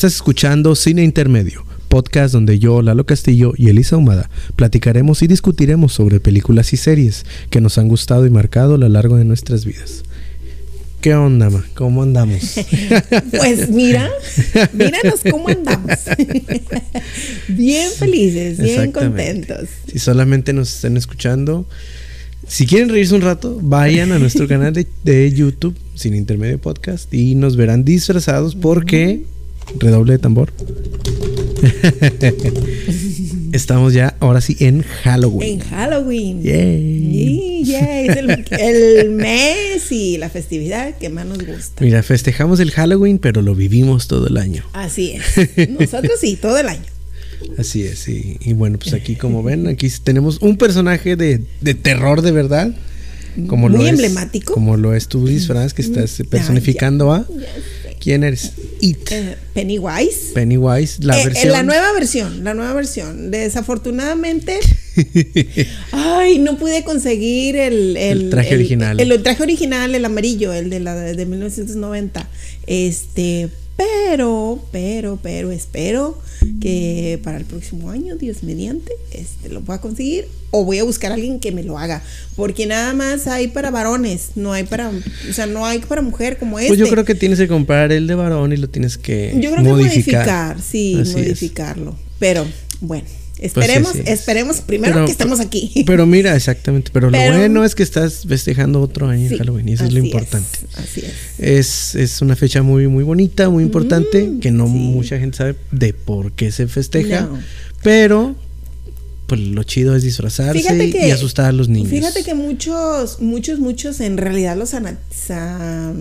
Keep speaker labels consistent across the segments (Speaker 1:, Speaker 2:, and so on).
Speaker 1: Estás escuchando Cine Intermedio, podcast donde yo, Lalo Castillo y Elisa Humada platicaremos y discutiremos sobre películas y series que nos han gustado y marcado a lo largo de nuestras vidas. ¿Qué onda, ma? ¿Cómo andamos?
Speaker 2: Pues mira, míranos cómo andamos. bien felices, bien contentos.
Speaker 1: Si solamente nos están escuchando, si quieren reírse un rato, vayan a nuestro canal de, de YouTube, Sin Intermedio Podcast, y nos verán disfrazados porque, redoble de tambor, estamos ya, ahora sí, en Halloween.
Speaker 2: En Halloween.
Speaker 1: Yay.
Speaker 2: Y, yay, es el, el mes y la festividad que más nos gusta.
Speaker 1: Mira, festejamos el Halloween, pero lo vivimos todo el año.
Speaker 2: Así es. Nosotros sí, todo el año.
Speaker 1: Así es, y, y bueno, pues aquí como ven, aquí tenemos un personaje de, de terror de verdad. Como
Speaker 2: Muy
Speaker 1: lo es-
Speaker 2: emblemático.
Speaker 1: como lo es tu disfraz que estás personificando a. ¿Quién eres? It.
Speaker 2: Eh, Pennywise.
Speaker 1: Pennywise, la
Speaker 2: Eh, eh,
Speaker 1: versión.
Speaker 2: la nueva versión, la nueva versión. Desafortunadamente, ay, no pude conseguir el, el,
Speaker 1: El traje original.
Speaker 2: El, el traje original, el amarillo, el de la de 1990. Este, pero, pero, pero espero que para el próximo año, Dios mediante, este lo pueda conseguir o voy a buscar a alguien que me lo haga, porque nada más hay para varones, no hay para, o sea, no hay para mujer como este.
Speaker 1: Pues yo creo que tienes que comprar el de varón y lo tienes que
Speaker 2: Yo creo
Speaker 1: modificar.
Speaker 2: que modificar, sí,
Speaker 1: Así es.
Speaker 2: modificarlo. Pero bueno,
Speaker 1: sí,
Speaker 2: esperemos,
Speaker 1: sí.
Speaker 2: esperemos primero
Speaker 1: Pero-
Speaker 2: que estemos aquí.
Speaker 1: Pero mira, exactamente. Pero,
Speaker 2: Pero-
Speaker 1: lo bueno es que estás festejando otro año
Speaker 2: Sí,
Speaker 1: en Halloween y eso es lo importante.
Speaker 2: así es.
Speaker 1: Es, es una fecha muy, muy bonita, muy importante,
Speaker 2: Mm,
Speaker 1: que no mucha gente sabe de por qué se festeja.
Speaker 2: No.
Speaker 1: Pero, pues lo chido es disfrazarse
Speaker 2: que-
Speaker 1: y asustar a los niños.
Speaker 2: Fíjate que muchos, muchos, muchos en realidad los sa-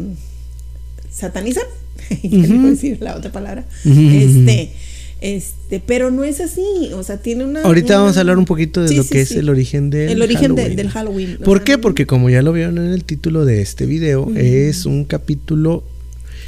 Speaker 2: satanizan. Ya voy a decir la otra palabra. Este, este, pero no es así. O sea, tiene una.
Speaker 1: Ahorita
Speaker 2: una-
Speaker 1: vamos a hablar un poquito de
Speaker 2: Sí,
Speaker 1: lo
Speaker 2: sí,
Speaker 1: que es el origen del
Speaker 2: El origen de-
Speaker 1: Halloween.
Speaker 2: del Halloween.
Speaker 1: ¿Por qué? Porque como ya lo vieron en el título de este video, es un capítulo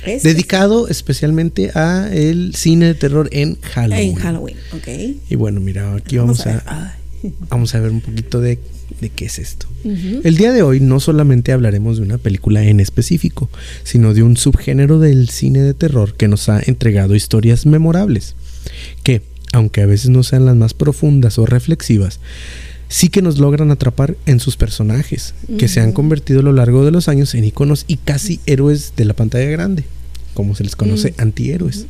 Speaker 2: Es-
Speaker 1: dedicado especialmente a el cine de terror en Halloween.
Speaker 2: En Halloween, ok.
Speaker 1: Y bueno, mira, aquí vamos, a, vamos a ver un poquito de, de qué es esto. El día de hoy no solamente hablaremos de una película en específico, sino de un subgénero del cine de terror que nos ha entregado historias memorables, que, aunque a veces no sean las más profundas o reflexivas, sí que nos logran atrapar en sus personajes, que se han convertido a lo largo de los años en iconos y casi héroes de la pantalla grande, como se les conoce, antihéroes.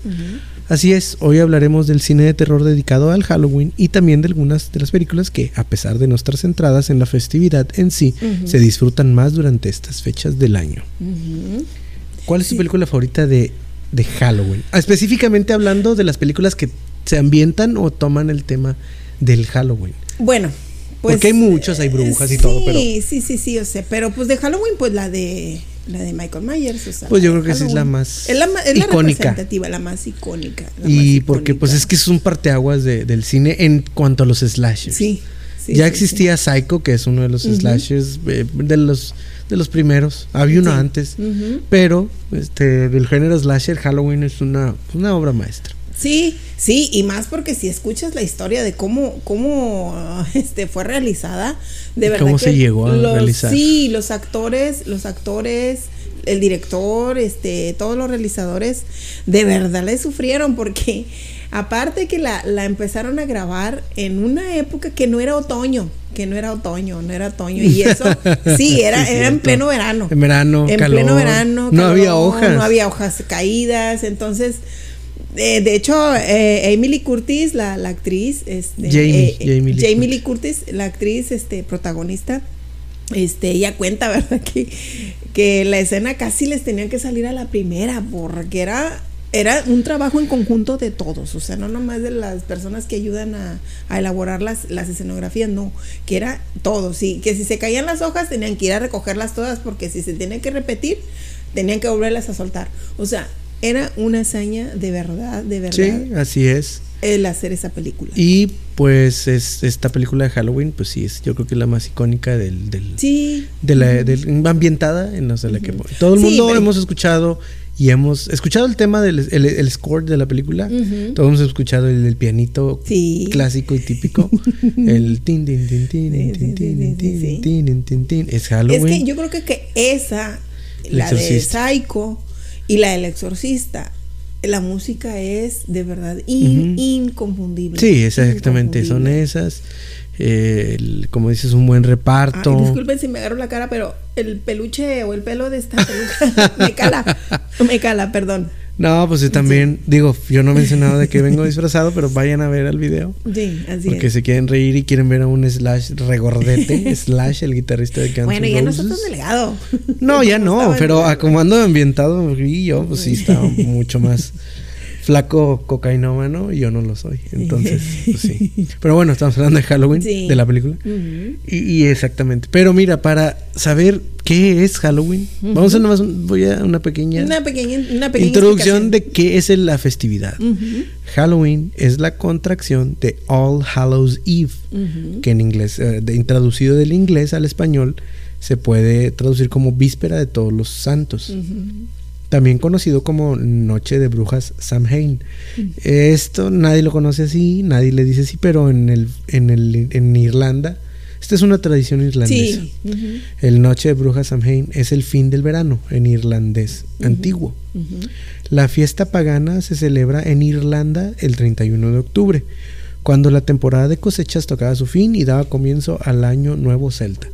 Speaker 1: Así es, hoy hablaremos del cine de terror dedicado al Halloween y también de algunas de las películas que, a pesar de no estar centradas en la festividad en sí, se disfrutan más durante estas fechas del año. ¿Cuál es tu película favorita de, de Halloween? Ah, específicamente hablando de las películas que se ambientan o toman el tema del Halloween.
Speaker 2: Bueno, pues.
Speaker 1: Porque hay muchos, hay brujas y
Speaker 2: sí,
Speaker 1: todo, pero-
Speaker 2: Sí, sí, sí, yo sé. Pero pues de Halloween, pues la de. La de Michael Myers. o sea,
Speaker 1: Pues yo creo que esa es la más
Speaker 2: Es la, ma- es la
Speaker 1: icónica.
Speaker 2: representativa, la más icónica. la
Speaker 1: Y
Speaker 2: más
Speaker 1: porque pues es que es un parteaguas de- del cine en cuanto a los slashers.
Speaker 2: Sí. Sí,
Speaker 1: ya
Speaker 2: sí,
Speaker 1: existía Psycho, que es uno de los slashers eh, de los de los primeros. Había uno antes, pero este del género slasher Halloween es una, una obra maestra.
Speaker 2: Sí, sí, y más porque si escuchas la historia de cómo, cómo este, fue realizada, de verdad
Speaker 1: cómo
Speaker 2: que
Speaker 1: se llegó a
Speaker 2: los-
Speaker 1: realizar.
Speaker 2: Sí, los actores, los actores, el director, este, todos los realizadores, de verdad le sufrieron porque aparte que la, la empezaron a grabar en una época que no era otoño, que no era otoño, no era otoño, y eso, sí, era,
Speaker 1: Sí,
Speaker 2: era en pleno verano.
Speaker 1: En verano,
Speaker 2: En
Speaker 1: calor,
Speaker 2: pleno verano.
Speaker 1: no había
Speaker 2: calor,
Speaker 1: hojas.
Speaker 2: No había hojas caídas. Entonces, eh, de hecho, eh, Emily Curtis, la, la actriz, este,
Speaker 1: Jamie,
Speaker 2: eh,
Speaker 1: Jamie Lee
Speaker 2: Jamie Lee Curtis, la actriz este, protagonista, este, ella cuenta, ¿verdad? Que, que la escena casi les tenían que salir a la primera, porque era, era un trabajo en conjunto de todos, o sea, no nomás de las personas que ayudan a, a elaborar las, las escenografías, no, que era todo, sí, que si se caían las hojas tenían que ir a recogerlas todas, porque si se tenían que repetir, tenían que volverlas a soltar. O sea, era una hazaña de verdad, de verdad,
Speaker 1: Sí, así es.
Speaker 2: el hacer esa película.
Speaker 1: Y pues es esta película de Halloween, pues sí es, yo creo que es la más icónica del, del
Speaker 2: Sí.
Speaker 1: de la del- ambientada en sea, la que todo el mundo hemos escuchado y hemos escuchado el tema del el, el score de la película. Todos hemos escuchado el, el pianito
Speaker 2: Sí.
Speaker 1: clásico y típico. el tin tin tin tin tin tin tin tin tin tin. Es
Speaker 2: Es
Speaker 1: Halloween.
Speaker 2: que yo creo que, que esa,
Speaker 1: El
Speaker 2: la de. Psycho y la del Exorcista, la música es de verdad in- inconfundible.
Speaker 1: Sí, exactamente, son esas. Eh, el- como dices, un buen reparto.
Speaker 2: Ay, disculpen si me agarro la cara, pero el peluche o el pelo de esta peluca me cala. Me cala, perdón.
Speaker 1: No, pues yo también, digo, yo no he mencionado de que vengo disfrazado, pero vayan a ver el video.
Speaker 2: Sí, así
Speaker 1: Porque
Speaker 2: es.
Speaker 1: se quieren reír y quieren ver a un Slash regordete, Slash, el guitarrista de Guns
Speaker 2: Bueno, ya
Speaker 1: Roses.
Speaker 2: nosotros delegado.
Speaker 1: No, ya no, pero como ando ambientado y yo, pues sí estaba mucho más flaco cocainómano y yo no lo soy. Entonces, pues sí. Pero bueno, estamos hablando de Halloween,
Speaker 2: Sí.
Speaker 1: de la película. Y, y exactamente. Pero mira, para saber qué es Halloween, vamos a nomás un- voy a una pequeña,
Speaker 2: Una pequeña, una pequeña
Speaker 1: introducción de qué es la festividad. Halloween es la contracción de All Hallows Eve, que en inglés, eh, de- traducido del inglés al español, se puede traducir como Víspera de Todos los Santos. También conocido como Noche de Brujas Samhain. Esto nadie lo conoce así, nadie le dice así, pero en el, en el en Irlanda, esta es una tradición irlandesa.
Speaker 2: Sí.
Speaker 1: El Noche de Brujas Samhain es el fin del verano en irlandés antiguo. La fiesta pagana se celebra en Irlanda el 31 de octubre, cuando la temporada de cosechas tocaba su fin y daba comienzo al año nuevo celta.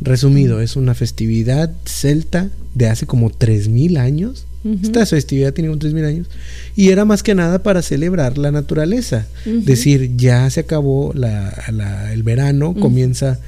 Speaker 1: Resumido, es una festividad celta de hace como 3000 años. Esta festividad tiene como 3000 años y era más que nada para celebrar la naturaleza.
Speaker 2: Ujú.
Speaker 1: Decir, ya se acabó la- la- el verano, comienza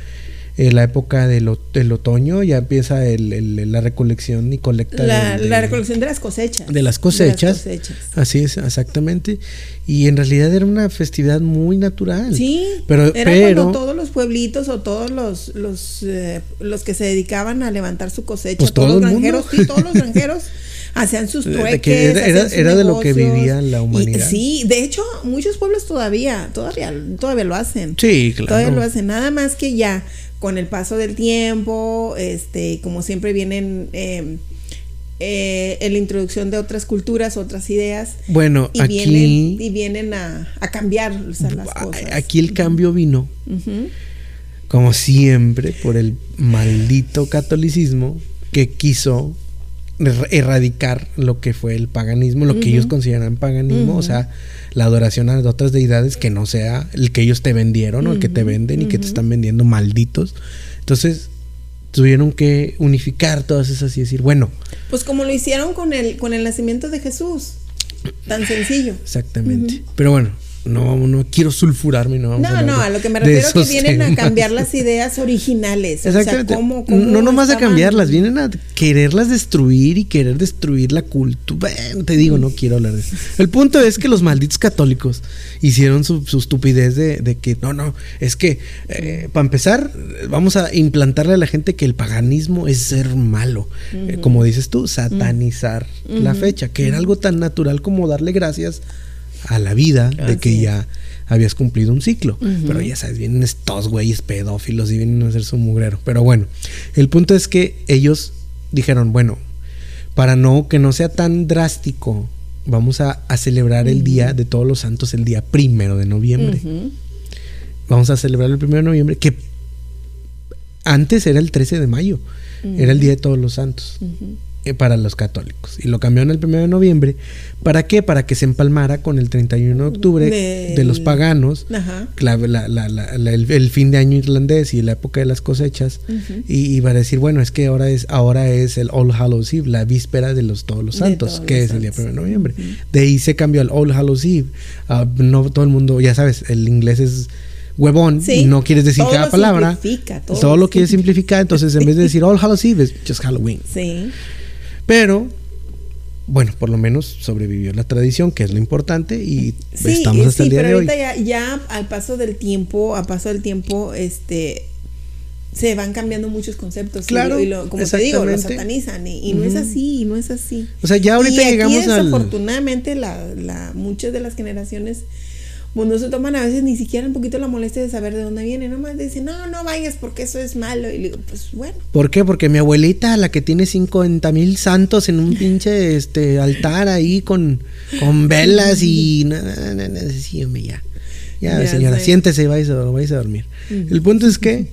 Speaker 1: eh, la época del, o- del otoño, ya empieza el- el- la recolección y colecta
Speaker 2: La,
Speaker 1: del-
Speaker 2: la recolección de las cosechas.
Speaker 1: de las cosechas.
Speaker 2: cosechas.
Speaker 1: Así es, exactamente. Y en realidad era una festividad muy natural.
Speaker 2: Sí,
Speaker 1: Pero-
Speaker 2: era
Speaker 1: pero-
Speaker 2: cuando todos los pueblitos o todos los los, eh, los que se dedicaban a levantar su cosecha,
Speaker 1: Pues
Speaker 2: todos
Speaker 1: todo
Speaker 2: los granjeros, sí, todos los granjeros hacían sus
Speaker 1: De- de
Speaker 2: trueques,
Speaker 1: que era- era-
Speaker 2: hacían sus
Speaker 1: era de lo que vivía la
Speaker 2: Y-
Speaker 1: humanidad.
Speaker 2: sí, de hecho, muchos pueblos todavía, todavía, todavía lo hacen.
Speaker 1: Sí, claro.
Speaker 2: Todavía lo hacen, nada más que ya con el paso del tiempo, este, como siempre vienen eh, eh, en la introducción de otras culturas, otras ideas,
Speaker 1: Bueno,
Speaker 2: y
Speaker 1: aquí,
Speaker 2: vienen, y vienen a, a cambiar o sea, las cosas.
Speaker 1: aquí el cambio vino, como siempre, por el maldito catolicismo que quiso erradicar lo que fue el paganismo, lo que ellos consideran paganismo, o sea, la adoración a otras deidades que no sea el que ellos te vendieron o el que te venden y que te están vendiendo malditos. Entonces, tuvieron que unificar todas esas y decir, bueno,
Speaker 2: Pues como lo hicieron con el, con el nacimiento de Jesús. Tan sencillo.
Speaker 1: exactamente. Pero bueno, no, no quiero sulfurarme, no vamos
Speaker 2: No,
Speaker 1: hablar
Speaker 2: no, a lo que me refiero es que vienen a cambiar las ideas originales. O sea,
Speaker 1: Exactamente.
Speaker 2: cómo- cómo
Speaker 1: no nomás a cambiarlas, vienen a quererlas destruir y querer destruir la cultura. Bueno, te digo, no quiero hablar de eso. El punto es que los malditos católicos hicieron su, su estupidez de, de que no, no, es que eh, para empezar, vamos a implantarle a la gente que el paganismo es ser malo. Eh, como dices tú, satanizar la fecha, que era algo tan natural como darle gracias a la vida de que ya habías cumplido un ciclo. Pero ya sabes, vienen estos güeyes pedófilos y vienen a hacer su mugrero. Pero bueno, el punto es que ellos dijeron, bueno, para no que no sea tan drástico, vamos a, a celebrar el día de todos los santos el día primero de noviembre. Vamos a celebrar el primero de noviembre, que antes era el 13 de mayo, era el día de todos los santos. Eh, para los católicos. Y lo cambiaron el 1 de noviembre. ¿Para qué? Para que se empalmara con el 31 de octubre de los paganos.
Speaker 2: Ajá.
Speaker 1: la- la- la- la- la- el, el fin de año irlandés y la época de las cosechas. Y, y para decir, bueno, es que ahora es, ahora es el All Hallows Eve, la víspera de los todos los santos,
Speaker 2: todos
Speaker 1: que
Speaker 2: los
Speaker 1: es el día
Speaker 2: santos.
Speaker 1: 1 de noviembre. De ahí se cambió al All Hallows Eve. Ah, no todo el mundo, ya sabes, el inglés es huevón
Speaker 2: Sí,
Speaker 1: y no quieres decir
Speaker 2: todo
Speaker 1: cada
Speaker 2: lo
Speaker 1: palabra.
Speaker 2: simplifica, todo
Speaker 1: Todo
Speaker 2: lo
Speaker 1: lo quieres simplificar, entonces en vez de decir All Hallows Eve es just Halloween.
Speaker 2: Sí.
Speaker 1: Pero, bueno, por lo menos sobrevivió la tradición, que es lo importante, y
Speaker 2: Sí,
Speaker 1: estamos hasta
Speaker 2: sí,
Speaker 1: el día
Speaker 2: pero
Speaker 1: de hoy.
Speaker 2: ahorita ya, ya al paso del tiempo, a paso del tiempo, este se van cambiando muchos conceptos. y
Speaker 1: Claro,
Speaker 2: lo- y lo- como te digo, lo satanizan. Y, y no es así, y no es así.
Speaker 1: O sea, ya ahorita
Speaker 2: y aquí,
Speaker 1: llegamos al...
Speaker 2: desafortunadamente, la, la, muchas de las generaciones pues no se toman a veces ni siquiera un poquito la molestia de saber de dónde viene. Nomás dicen, no, no vayas porque eso es malo. Y le digo, pues bueno.
Speaker 1: ¿Por qué? Porque mi abuelita, la que tiene 50 mil santos en un pinche este, altar ahí con, con velas y... No, no, no, no, sí, ya. Ya,
Speaker 2: Ya
Speaker 1: señora,
Speaker 2: sé.
Speaker 1: siéntese y vais a, vais a dormir. El punto es que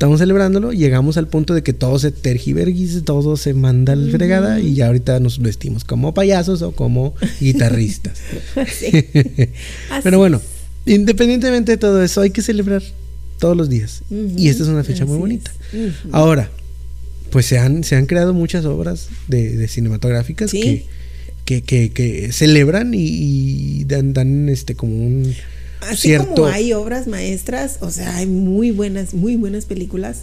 Speaker 1: estamos celebrándolo, llegamos al punto de que todo se tergiverguiza, todo se manda al fregada y ya ahorita nos vestimos como payasos o como guitarristas.
Speaker 2: Sí.
Speaker 1: Pero bueno, independientemente de todo eso, hay que celebrar todos los días. Y esta es una fecha muy bonita. Ahora, pues se han, se han creado muchas obras de, de cinematográficas
Speaker 2: Sí.
Speaker 1: que, que, que, que celebran y, y dan, dan este como un
Speaker 2: Así
Speaker 1: cierto
Speaker 2: como hay obras maestras, o sea, hay muy buenas, muy buenas películas.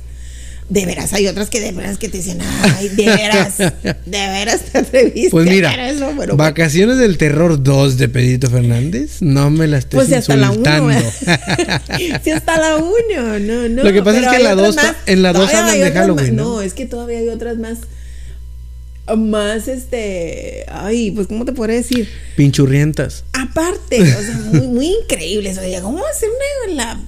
Speaker 2: De veras, hay otras que de veras que te dicen, ay, de veras, de veras te atreviste
Speaker 1: Pues mira,
Speaker 2: hacer eso, pero bueno.
Speaker 1: Vacaciones del Terror 2 de Pedrito Fernández, no me la estés
Speaker 2: Pues si hasta la
Speaker 1: insultando.
Speaker 2: uno. si hasta la uno, no, no.
Speaker 1: Lo que pasa es que la dos
Speaker 2: más.
Speaker 1: en la dos
Speaker 2: Todavía
Speaker 1: hablan
Speaker 2: hay
Speaker 1: de Halloween,
Speaker 2: más.
Speaker 1: ¿no?
Speaker 2: No, es que todavía hay otras más. Más este. Ay, pues, ¿cómo te podría decir?
Speaker 1: Pinchurrientas.
Speaker 2: Aparte, o sea, muy, muy increíbles. Oye, ¿cómo hacer una, la-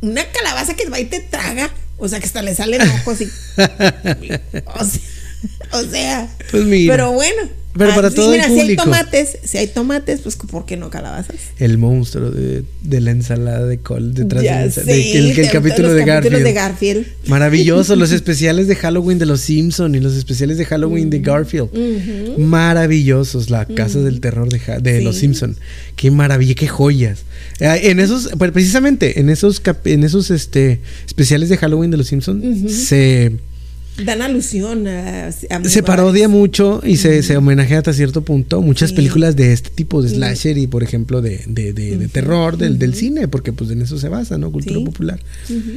Speaker 2: una calabaza que va y te traga? O sea, que hasta le salen ojos y. O sea, o sea,
Speaker 1: Pues mira.
Speaker 2: pero bueno.
Speaker 1: Pero para todo el
Speaker 2: mira, si hay
Speaker 1: público.
Speaker 2: tomates, si hay tomates, pues ¿por qué no calabazas?
Speaker 1: El monstruo de, de la ensalada de col detrás
Speaker 2: Ya
Speaker 1: de,
Speaker 2: sé,
Speaker 1: de- el, el capítulo de Garfield.
Speaker 2: de Garfield.
Speaker 1: Maravilloso, los especiales de Halloween de los Simpson y los especiales de Halloween de Garfield. Maravillosos, la casa del terror de,
Speaker 2: Sí.
Speaker 1: los Simpson. Qué maravilla, qué joyas. Eh, En esos, precisamente, en esos cap- en esos este especiales de Halloween de los Simpson se
Speaker 2: Dan alusión a, a
Speaker 1: se parodia mucho y se, se homenajea hasta cierto punto muchas
Speaker 2: Sí.
Speaker 1: películas de este tipo de slasher y por ejemplo de, de, de- de terror del, del cine porque pues en eso se basa no cultura
Speaker 2: Sí.
Speaker 1: popular.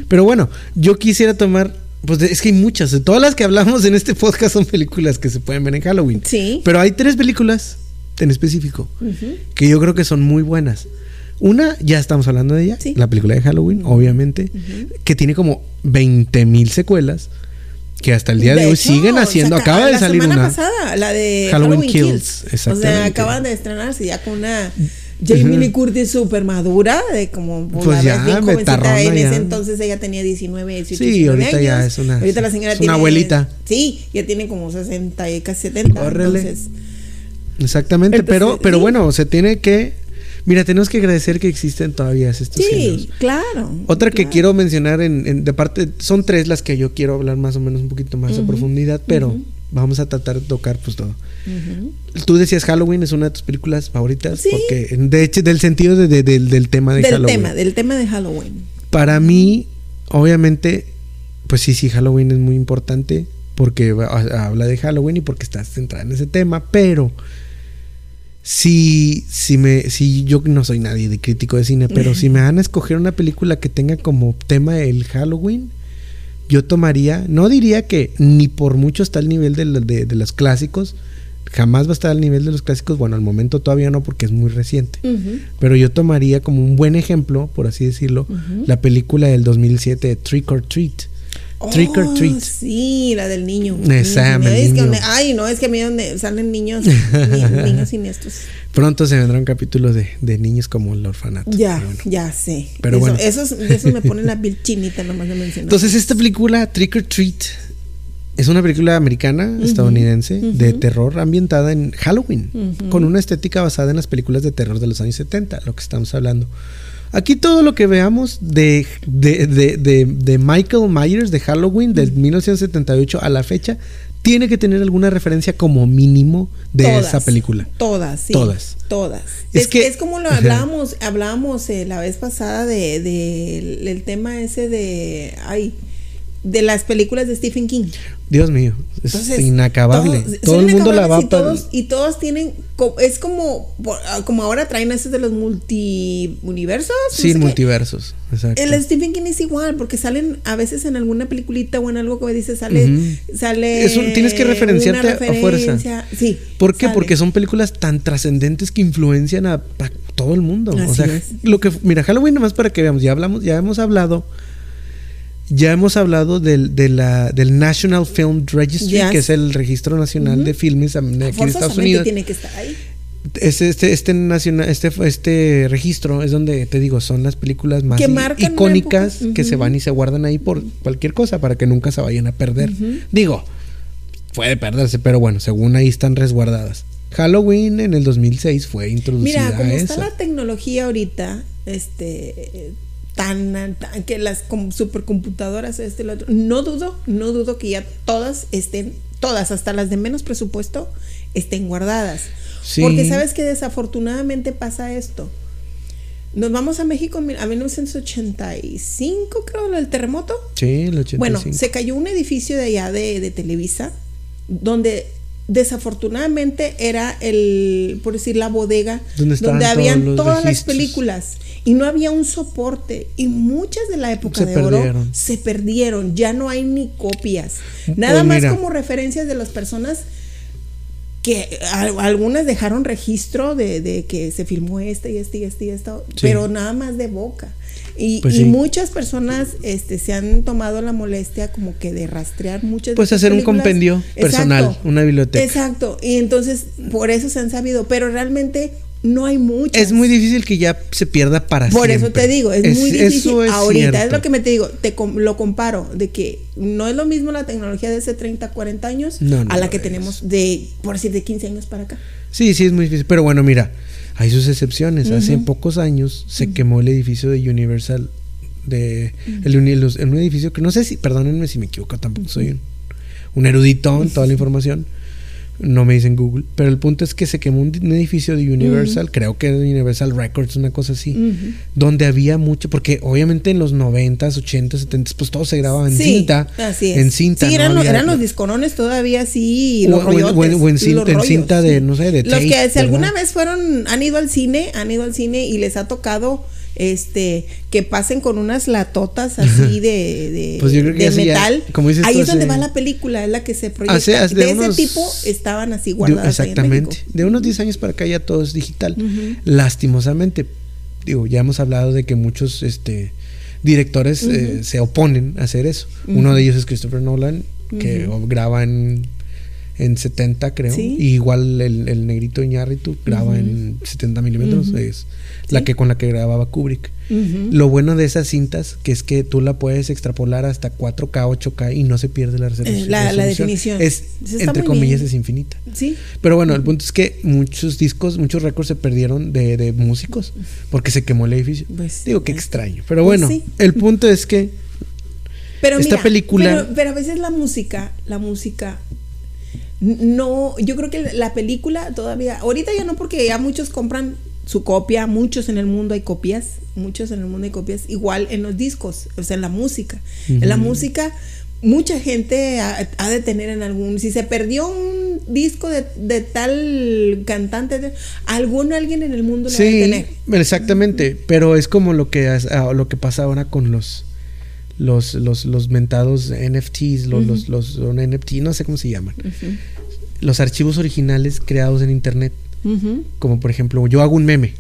Speaker 1: Pero bueno yo quisiera tomar pues es que hay muchas todas las que hablamos en este podcast son películas que se pueden ver en Halloween.
Speaker 2: Sí.
Speaker 1: pero hay tres películas en específico que yo creo que son muy buenas. Una ya estamos hablando de ella
Speaker 2: Sí.
Speaker 1: la película de Halloween obviamente que tiene como 20 mil secuelas que hasta el día de, hoy
Speaker 2: hecho,
Speaker 1: siguen haciendo.
Speaker 2: saca-
Speaker 1: Acaba de
Speaker 2: la
Speaker 1: salir
Speaker 2: semana
Speaker 1: una.
Speaker 2: pasada, la de
Speaker 1: Halloween
Speaker 2: Halloween,
Speaker 1: Kills,
Speaker 2: Kills. O sea, acaban de estrenarse ya con una Jamie Lee Curtis súper madura, de como
Speaker 1: Pues ya,
Speaker 2: bien jovencita. En
Speaker 1: ya.
Speaker 2: ese entonces ella tenía 19, 18,
Speaker 1: Sí,
Speaker 2: 19
Speaker 1: ahorita ya es una-
Speaker 2: Ahorita la señora
Speaker 1: es una
Speaker 2: tiene-
Speaker 1: abuelita.
Speaker 2: Sí, ya tiene como 60 y casi 70.
Speaker 1: Córrele.
Speaker 2: Entonces,
Speaker 1: Exactamente,
Speaker 2: Entonces,
Speaker 1: pero, pero
Speaker 2: sí.
Speaker 1: bueno, se tiene que. Mira, tenemos que agradecer que existen todavía estos géneros.
Speaker 2: sí, claro.
Speaker 1: Otra que quiero mencionar en, en- de parte, son tres las que yo quiero hablar más o menos un poquito más a profundidad, pero vamos a tratar de tocar pues todo. Tú decías Halloween es una de tus películas favoritas,
Speaker 2: Sí.
Speaker 1: porque de hecho del sentido de- de- del- del tema de
Speaker 2: Del
Speaker 1: Halloween.
Speaker 2: tema, del tema de Halloween.
Speaker 1: Para mí, obviamente, pues sí, sí, Halloween es muy importante porque habla de Halloween y porque estás centrada en ese tema, pero si, si me, si yo no soy nadie de crítico de cine, pero si me van a escoger una película que tenga como tema el Halloween, yo tomaría, no diría que ni por mucho está al nivel de, de- de los clásicos, jamás va a estar al nivel de los clásicos, bueno, al momento todavía no porque es muy reciente. Pero yo tomaría como un buen ejemplo, por así decirlo, la película del 2007, Trick or Treat. Trick or
Speaker 2: Oh,
Speaker 1: Treat.
Speaker 2: Sí, la del niño.
Speaker 1: El
Speaker 2: Es que donde- ay, no, es que a mí donde salen niños, ni- niños siniestros.
Speaker 1: Pronto se vendrá un capítulo de, de niños como el orfanato.
Speaker 2: Ya,
Speaker 1: bueno.
Speaker 2: ya sé.
Speaker 1: Pero
Speaker 2: Eso-
Speaker 1: bueno.
Speaker 2: Esos, esos me ponen la piel chinita nomás de mencionar.
Speaker 1: Entonces, esta película, Trick or Treat, es una película americana, estadounidense, de terror ambientada en Halloween, con una estética basada en las películas de terror de los años 70, lo que estamos hablando. Aquí todo lo que veamos de, de, de- de- de Michael Myers de Halloween del 1978 a la fecha tiene que tener alguna referencia como mínimo de
Speaker 2: Todas,
Speaker 1: esa película.
Speaker 2: Todas, sí.
Speaker 1: Todas.
Speaker 2: Todas.
Speaker 1: Es
Speaker 2: Es,
Speaker 1: que-
Speaker 2: es como lo hablábamos, hablábamos eh, la vez pasada de, de- el tema ese de ay de las películas de Stephen King.
Speaker 1: Dios mío, es
Speaker 2: Entonces,
Speaker 1: inacabable.
Speaker 2: todos-
Speaker 1: Todo el mundo la va
Speaker 2: y
Speaker 1: a
Speaker 2: todos, y todos tienen es como ah, como ahora traen esos de los multi universos
Speaker 1: sin multiversos. Exacto.
Speaker 2: el Stephen King es igual porque salen a veces en alguna peliculita o en algo que dice sale
Speaker 1: Ujú.
Speaker 2: sale
Speaker 1: Es un- tienes que referenciarte a fuerza.
Speaker 2: sí
Speaker 1: ¿Por qué?
Speaker 2: sale.
Speaker 1: Porque son películas tan trascendentes que influencian a, a todo el mundo. o sea,
Speaker 2: es.
Speaker 1: lo que mira, Halloween nomás para que veamos, ya hablamos, ya hemos hablado ya hemos hablado del, de la, del National Film Registry,
Speaker 2: Yes.
Speaker 1: que es el registro nacional de filmes aquí en Estados Unidos.
Speaker 2: tiene que estar ahí
Speaker 1: Este, este, este, nacional, este, este registro es donde te digo, son las películas más icónicas que se van y se guardan ahí por cualquier cosa para que nunca se vayan a perder. Digo, puede perderse, pero bueno, según ahí están resguardadas. Halloween en el 2006 fue introducida
Speaker 2: Mira, como
Speaker 1: a
Speaker 2: está
Speaker 1: esa.
Speaker 2: la tecnología ahorita, este, tan, tan- que las com- supercomputadoras este y lo otro. No dudo, no dudo que ya todas estén, todas, hasta las de menos presupuesto, estén guardadas.
Speaker 1: Sí.
Speaker 2: Porque sabes que desafortunadamente pasa esto. Nos vamos a México a 1985, creo, el terremoto.
Speaker 1: Sí, el 85.
Speaker 2: Bueno, se cayó un edificio de allá de, de Televisa, donde desafortunadamente era el, por decir, la bodega,
Speaker 1: Donde
Speaker 2: donde habían todas las películas y no había un soporte y muchas de la época
Speaker 1: Se
Speaker 2: de oro
Speaker 1: perdieron.
Speaker 2: se perdieron, ya no hay ni copias.
Speaker 1: Pues
Speaker 2: Nada más
Speaker 1: mira.
Speaker 2: como referencias de las personas que al- algunas dejaron registro de, de que se filmó este y este y este y esto,
Speaker 1: Sí.
Speaker 2: pero nada más de boca. Y,
Speaker 1: Pues
Speaker 2: y
Speaker 1: sí.
Speaker 2: muchas personas este, se han tomado la molestia como que de rastrear muchas
Speaker 1: Pues hacer un compendio personal, una biblioteca.
Speaker 2: Exacto. Y entonces por eso se han sabido, pero realmente no hay muchas.
Speaker 1: Es muy difícil que ya se pierda para
Speaker 2: Por
Speaker 1: siempre.
Speaker 2: eso te digo, es, muy difícil
Speaker 1: es
Speaker 2: ahorita. Es lo que me te digo, te lo comparo de que no es lo mismo la tecnología de hace 30, 40 años
Speaker 1: No, no
Speaker 2: a la que tenemos de, por decir, de 15 años para acá.
Speaker 1: Sí, sí, es muy difícil. Pero bueno, mira, hay sus excepciones. Hace pocos años se quemó el edificio de Universal. De, el, en un edificio que no sé si, perdónenme si me equivoco, tampoco soy un, un erudito en toda la información. No me dicen Google. Pero el punto es que se quemó un, edificio de Universal, creo que Universal Records, una cosa así, donde había mucho, porque obviamente en los 90s, 80s, 70s, pues todo se grababa en
Speaker 2: Sí,
Speaker 1: cinta.
Speaker 2: así es.
Speaker 1: En cinta.
Speaker 2: Sí, eran, los-
Speaker 1: había-
Speaker 2: eran los discorones todavía así,
Speaker 1: O-
Speaker 2: los
Speaker 1: o en-
Speaker 2: rollotes,
Speaker 1: o en- o en
Speaker 2: los
Speaker 1: cinta- en cinta de, no sé, de
Speaker 2: Los
Speaker 1: tape,
Speaker 2: que si
Speaker 1: ¿verdad?
Speaker 2: alguna vez fueron, han ido al cine, han ido al cine y les ha tocado este que pasen con unas latotas así de, de,
Speaker 1: Pues yo creo que
Speaker 2: de
Speaker 1: ya sí, ya,
Speaker 2: metal.
Speaker 1: como dices
Speaker 2: Ahí
Speaker 1: tú,
Speaker 2: es donde
Speaker 1: hace-
Speaker 2: va la película, es la que se proyecta.
Speaker 1: Hace- hace
Speaker 2: de,
Speaker 1: de
Speaker 2: ese tipo estaban así
Speaker 1: De-
Speaker 2: guardadas. ahí en
Speaker 1: exactamente. De unos 10 años para acá ya todo es digital. Lastimosamente, digo, ya hemos hablado de que muchos este, directores eh, se oponen a hacer eso. Uno de ellos es Christopher Nolan, que graba en, en 70, creo.
Speaker 2: Sí.
Speaker 1: Y igual el, el negrito Iñárritu graba en 70 milímetros. Es la
Speaker 2: Sí.
Speaker 1: que con la que grababa Kubrick. Lo bueno de esas cintas que es que tú la puedes extrapolar hasta 4K, 8K y no se pierde la resolución.
Speaker 2: Eh, la- definición.
Speaker 1: Es, entre comillas,
Speaker 2: bien.
Speaker 1: es infinita.
Speaker 2: Sí.
Speaker 1: Pero bueno, el punto es que muchos discos, muchos récords se perdieron de, de músicos porque se quemó el edificio.
Speaker 2: Pues,
Speaker 1: Digo que
Speaker 2: eh,
Speaker 1: extraño. Pero
Speaker 2: pues
Speaker 1: bueno,
Speaker 2: sí.
Speaker 1: el punto es que
Speaker 2: Pero
Speaker 1: Esta
Speaker 2: mira,
Speaker 1: película-
Speaker 2: Pero, pero a veces la música, la música. No, yo creo que la película todavía. Ahorita ya no, porque ya muchos compran su copia, muchos en el mundo hay copias, muchos en el mundo hay copias, igual en los discos, o sea, en la música. En la música, mucha gente ha, ha de tener en algún. Si se perdió un disco de, de tal cantante, de- algún alguien en el mundo lo ha de
Speaker 1: sí,
Speaker 2: tener.
Speaker 1: exactamente. Pero es como lo que ah, lo que pasa ahora con los los, los, los mentados NFTs, los, los, los, NFT, no sé cómo se llaman. Los archivos originales creados en internet. Como por ejemplo, yo hago un meme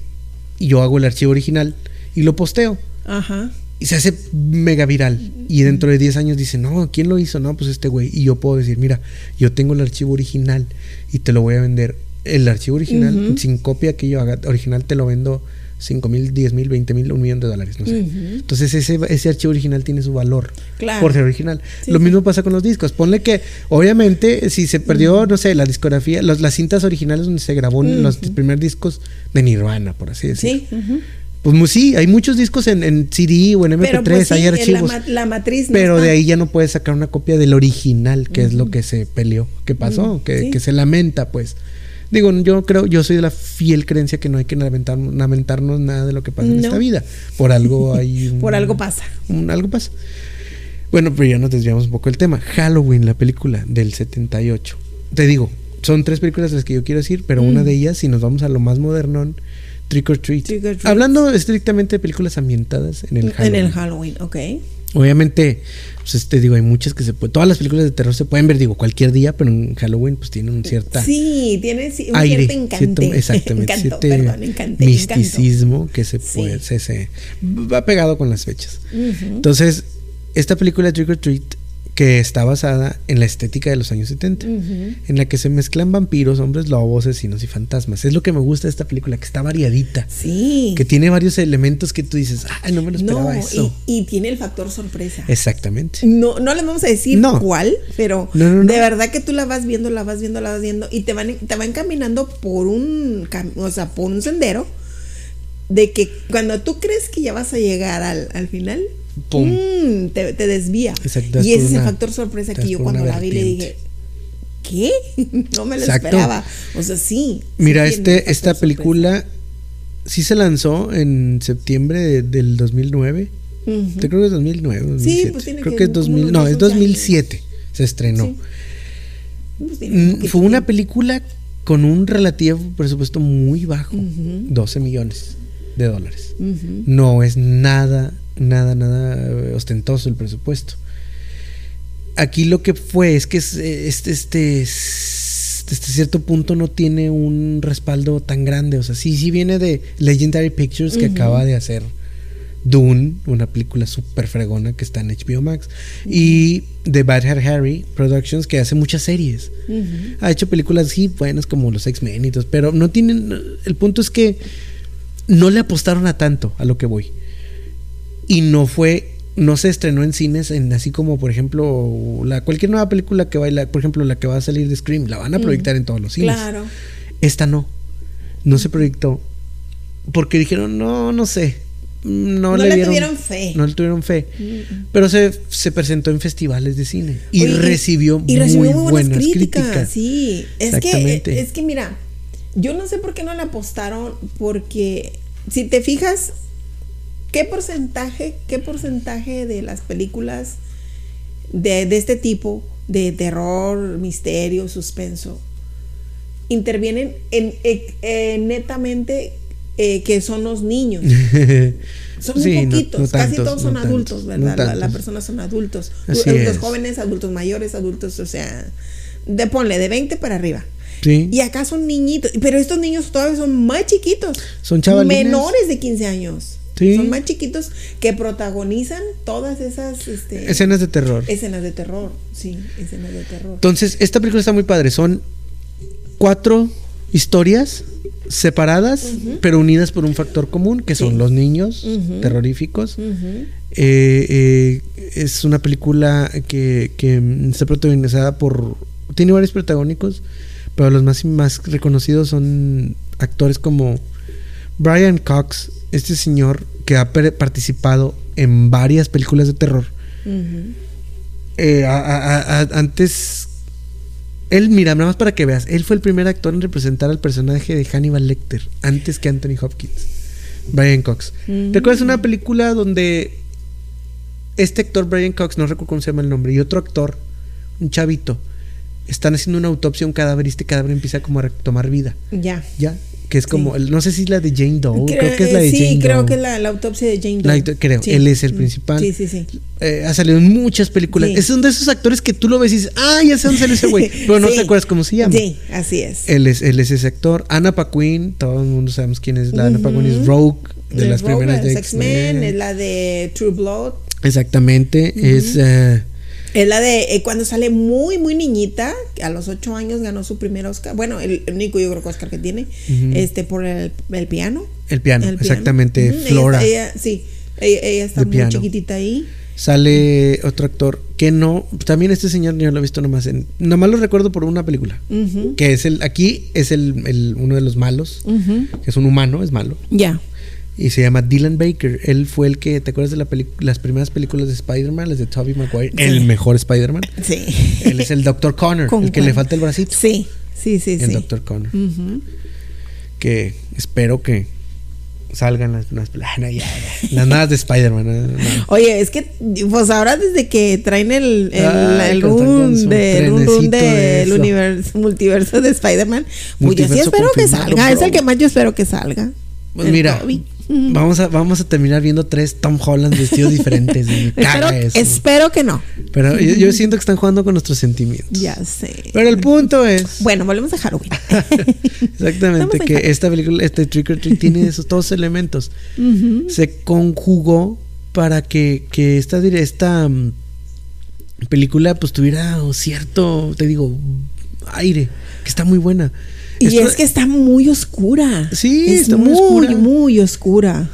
Speaker 1: y yo hago el archivo original y lo posteo.
Speaker 2: Ajá.
Speaker 1: y se hace mega viral. Y dentro de 10 años dicen, no, ¿quién lo hizo? No, pues este güey. Y yo puedo decir, mira, yo tengo el archivo original y te lo voy a vender. El archivo original, sin copia que yo haga, original te lo vendo 5 mil, 10 mil, 20 mil, un millón de dólares, no sé. Entonces ese, ese archivo original tiene su valor
Speaker 2: Claro.
Speaker 1: por ser original.
Speaker 2: Sí,
Speaker 1: lo
Speaker 2: sí.
Speaker 1: mismo pasa con los discos. Ponle que, obviamente, si se perdió, no sé, la discografía, los- las cintas originales donde se grabó los primeros discos de Nirvana, por así decirlo.
Speaker 2: Sí.
Speaker 1: Pues sí, hay muchos discos en, en CD o en MP3,
Speaker 2: Pero pues sí,
Speaker 1: hay
Speaker 2: la
Speaker 1: archivos.
Speaker 2: ma- la, matriz no
Speaker 1: pero
Speaker 2: está.
Speaker 1: de ahí ya no puedes sacar una copia del original, que es lo que se peleó, que pasó, que,
Speaker 2: sí.
Speaker 1: que se lamenta, pues. Digo, yo creo, yo soy de la fiel creencia que no hay que lamentar, lamentarnos nada de lo que pasa en esta vida. Por algo hay un-
Speaker 2: Por algo pasa.
Speaker 1: un- algo pasa. Bueno, pero ya nos desviamos un poco del tema. Halloween, la película del 78. Te digo, son tres películas las que yo quiero decir, pero una
Speaker 2: Mm.
Speaker 1: de ellas, si nos vamos a lo más modernón, Trick or Treat.
Speaker 2: Trick or Treat.
Speaker 1: Hablando estrictamente de películas ambientadas en el Halloween.
Speaker 2: En el Halloween, ok.
Speaker 1: Obviamente, pues te digo, hay muchas que se pueden. Todas las películas de terror se pueden ver, digo, cualquier día, pero en Halloween, pues tienen un cierta
Speaker 2: Sí, tiene un
Speaker 1: aire.
Speaker 2: cierto encante.
Speaker 1: cierto- exactamente.
Speaker 2: Encanto,
Speaker 1: cierto
Speaker 2: perdón, encante,
Speaker 1: misticismo que se
Speaker 2: Sí.
Speaker 1: puede, se, se- va pegado con las fechas. Entonces, esta película Trick or Treat, que está basada en la estética de los años 70,
Speaker 2: Ujú.
Speaker 1: en la que se mezclan vampiros, hombres lobos, asesinos y fantasmas. Es lo que me gusta de esta película, que está variadita.
Speaker 2: Sí.
Speaker 1: Que tiene varios elementos que tú dices, ay, no me lo esperaba
Speaker 2: no,
Speaker 1: eso.
Speaker 2: y, y tiene el factor sorpresa.
Speaker 1: Exactamente.
Speaker 2: No, no les vamos a decir
Speaker 1: No.
Speaker 2: cuál, pero
Speaker 1: No,
Speaker 2: de verdad que tú la vas viendo, la vas viendo, la vas viendo y te van, te van caminando por un, o sea, por un sendero de que cuando tú crees que ya vas a llegar al, al final, ¡pum! Mm, te, te, desvía. Exacto, y ese es el factor sorpresa que yo cuando la vi le dije, ¿qué? no me lo esperaba. O sea, sí.
Speaker 1: Mira, este, esta película sí se lanzó en septiembre del 2009. Te creo que es 2009. 2007. Sí, pues tiene creo que, es 2000, no, es 2007 se estrenó. Pues mm, fue una película con un relativo presupuesto muy bajo, 12 millones de dólares. No es nada, nada, nada ostentoso el presupuesto. Aquí lo que fue es que este, este, este, cierto punto no tiene un respaldo tan grande. O sea, sí, sí viene de Legendary Pictures que acaba de hacer Dune, una película súper fregona que está en HBO Max. Y de Bad Hair Harry Productions, que hace muchas series. Ha hecho películas así buenas como los X-Men y todo, pero no tienen. El punto es que no le apostaron a tanto a lo que voy. Y no fue. No se estrenó en cines, en así como por ejemplo, la, cualquier nueva película que baila, por ejemplo, la que va a salir de Scream, la van a proyectar en todos los cines. Claro. Esta no. No se proyectó. Porque dijeron, no, no sé no, le, tuvieron fe. No le tuvieron fe. Pero se, se, presentó en festivales de cine y, recibió, muy, buenas, críticas.
Speaker 2: Sí, es que, es que mira, yo no sé por qué no le apostaron, porque si te fijas, ¿qué porcentaje, qué porcentaje de las películas de, de este tipo, de terror, misterio, suspenso, intervienen en, en netamente eh, que son los niños. Son muy poquitos, casi todos son adultos, ¿verdad? Las personas son adultos. Los jóvenes, adultos mayores, adultos, o sea, de ponle de 20 para arriba. Sí. Y acá son niñitos, pero estos niños todavía son más chiquitos.
Speaker 1: Son chavales.
Speaker 2: Menores de 15 años. Sí. Son más chiquitos que protagonizan todas esas este,
Speaker 1: escenas de terror.
Speaker 2: Escenas de terror, sí, escenas de terror.
Speaker 1: Entonces, esta película está muy padre. Son cuatro historias separadas, pero unidas por un factor común, que son los niños terroríficos. Eh, eh, es una película que, está protagonizada por... Tiene varios protagónicos, pero los más, más reconocidos son actores como Brian Cox, este señor que ha participado en varias películas de terror. Eh, antes él, mira, nada más para que veas, él fue el primer actor en representar al personaje de Hannibal Lecter, antes que Anthony Hopkins, Brian Cox. ¿Te acuerdas de una película donde este actor, Brian Cox, no recuerdo cómo se llama el nombre, y otro actor, un chavito, están haciendo una autopsia a un cadáver y este cadáver empieza como a retomar vida? Ya. Ya que es como, no sé si es la de Jane Doe, creo, que es la de
Speaker 2: sí, Sí, creo que es la, autopsia de Jane Doe.
Speaker 1: creo, él es el mm. principal. Sí, sí, sí. Eh, ha salido en muchas películas. Es uno de esos actores que tú lo ves y dices, ah, ya sé dónde sale ese güey, pero no te acuerdas cómo se llama.
Speaker 2: Sí, así es.
Speaker 1: Él es, él es ese actor. Anna Paquin, todo el mundo sabemos quién es. La Anna Paquin es Rogue, de las primeras de
Speaker 2: X-Men. Es la de True Blood.
Speaker 1: Exactamente, es... Eh,
Speaker 2: es la de eh, cuando sale muy, muy niñita, a los ocho años ganó su primer Oscar. Bueno, el, único yo creo que Oscar que tiene, este, por el, piano.
Speaker 1: El piano, exactamente. Flora.
Speaker 2: Ella, sí, ella, está muy chiquitita ahí.
Speaker 1: Sale otro actor que no, también este señor yo lo he visto nomás en, nomás lo recuerdo por una película, que es el, aquí es el, uno de los malos, que es un humano, es malo. Ya y se llama Dylan Baker. Él fue el que, ¿te acuerdas de la las primeras películas de Spider-Man, las de Tobey Maguire? El mejor Spider-Man. Sí. Él es el Dr. Connor, el que le falta el bracito.
Speaker 2: Sí, sí, sí.
Speaker 1: El Dr. Connor. Que espero que salgan las, las, las nuevas de Spider-Man.
Speaker 2: Oye, es que, pues ahora desde que traen el, el, el run, del universo, multiverso de Spider-Man, pues yo sí espero que salga. Es el que más yo espero que salga.
Speaker 1: Pues mira, vamos a, vamos a terminar viendo tres Tom Holland vestidos diferentes.
Speaker 2: espero, que no.
Speaker 1: Pero yo, siento que están jugando con nuestros sentimientos.
Speaker 2: Ya sé.
Speaker 1: Pero el punto es.
Speaker 2: Bueno, volvemos a Halloween.
Speaker 1: Exactamente, que esta película, este Trick or Treat tiene esos dos elementos. Se conjugó para que, que esta, esta mm, película pues tuviera cierto, te digo, aire, que está muy buena.
Speaker 2: Y es que está muy oscura. Sí, es está muy, oscura. muy oscura.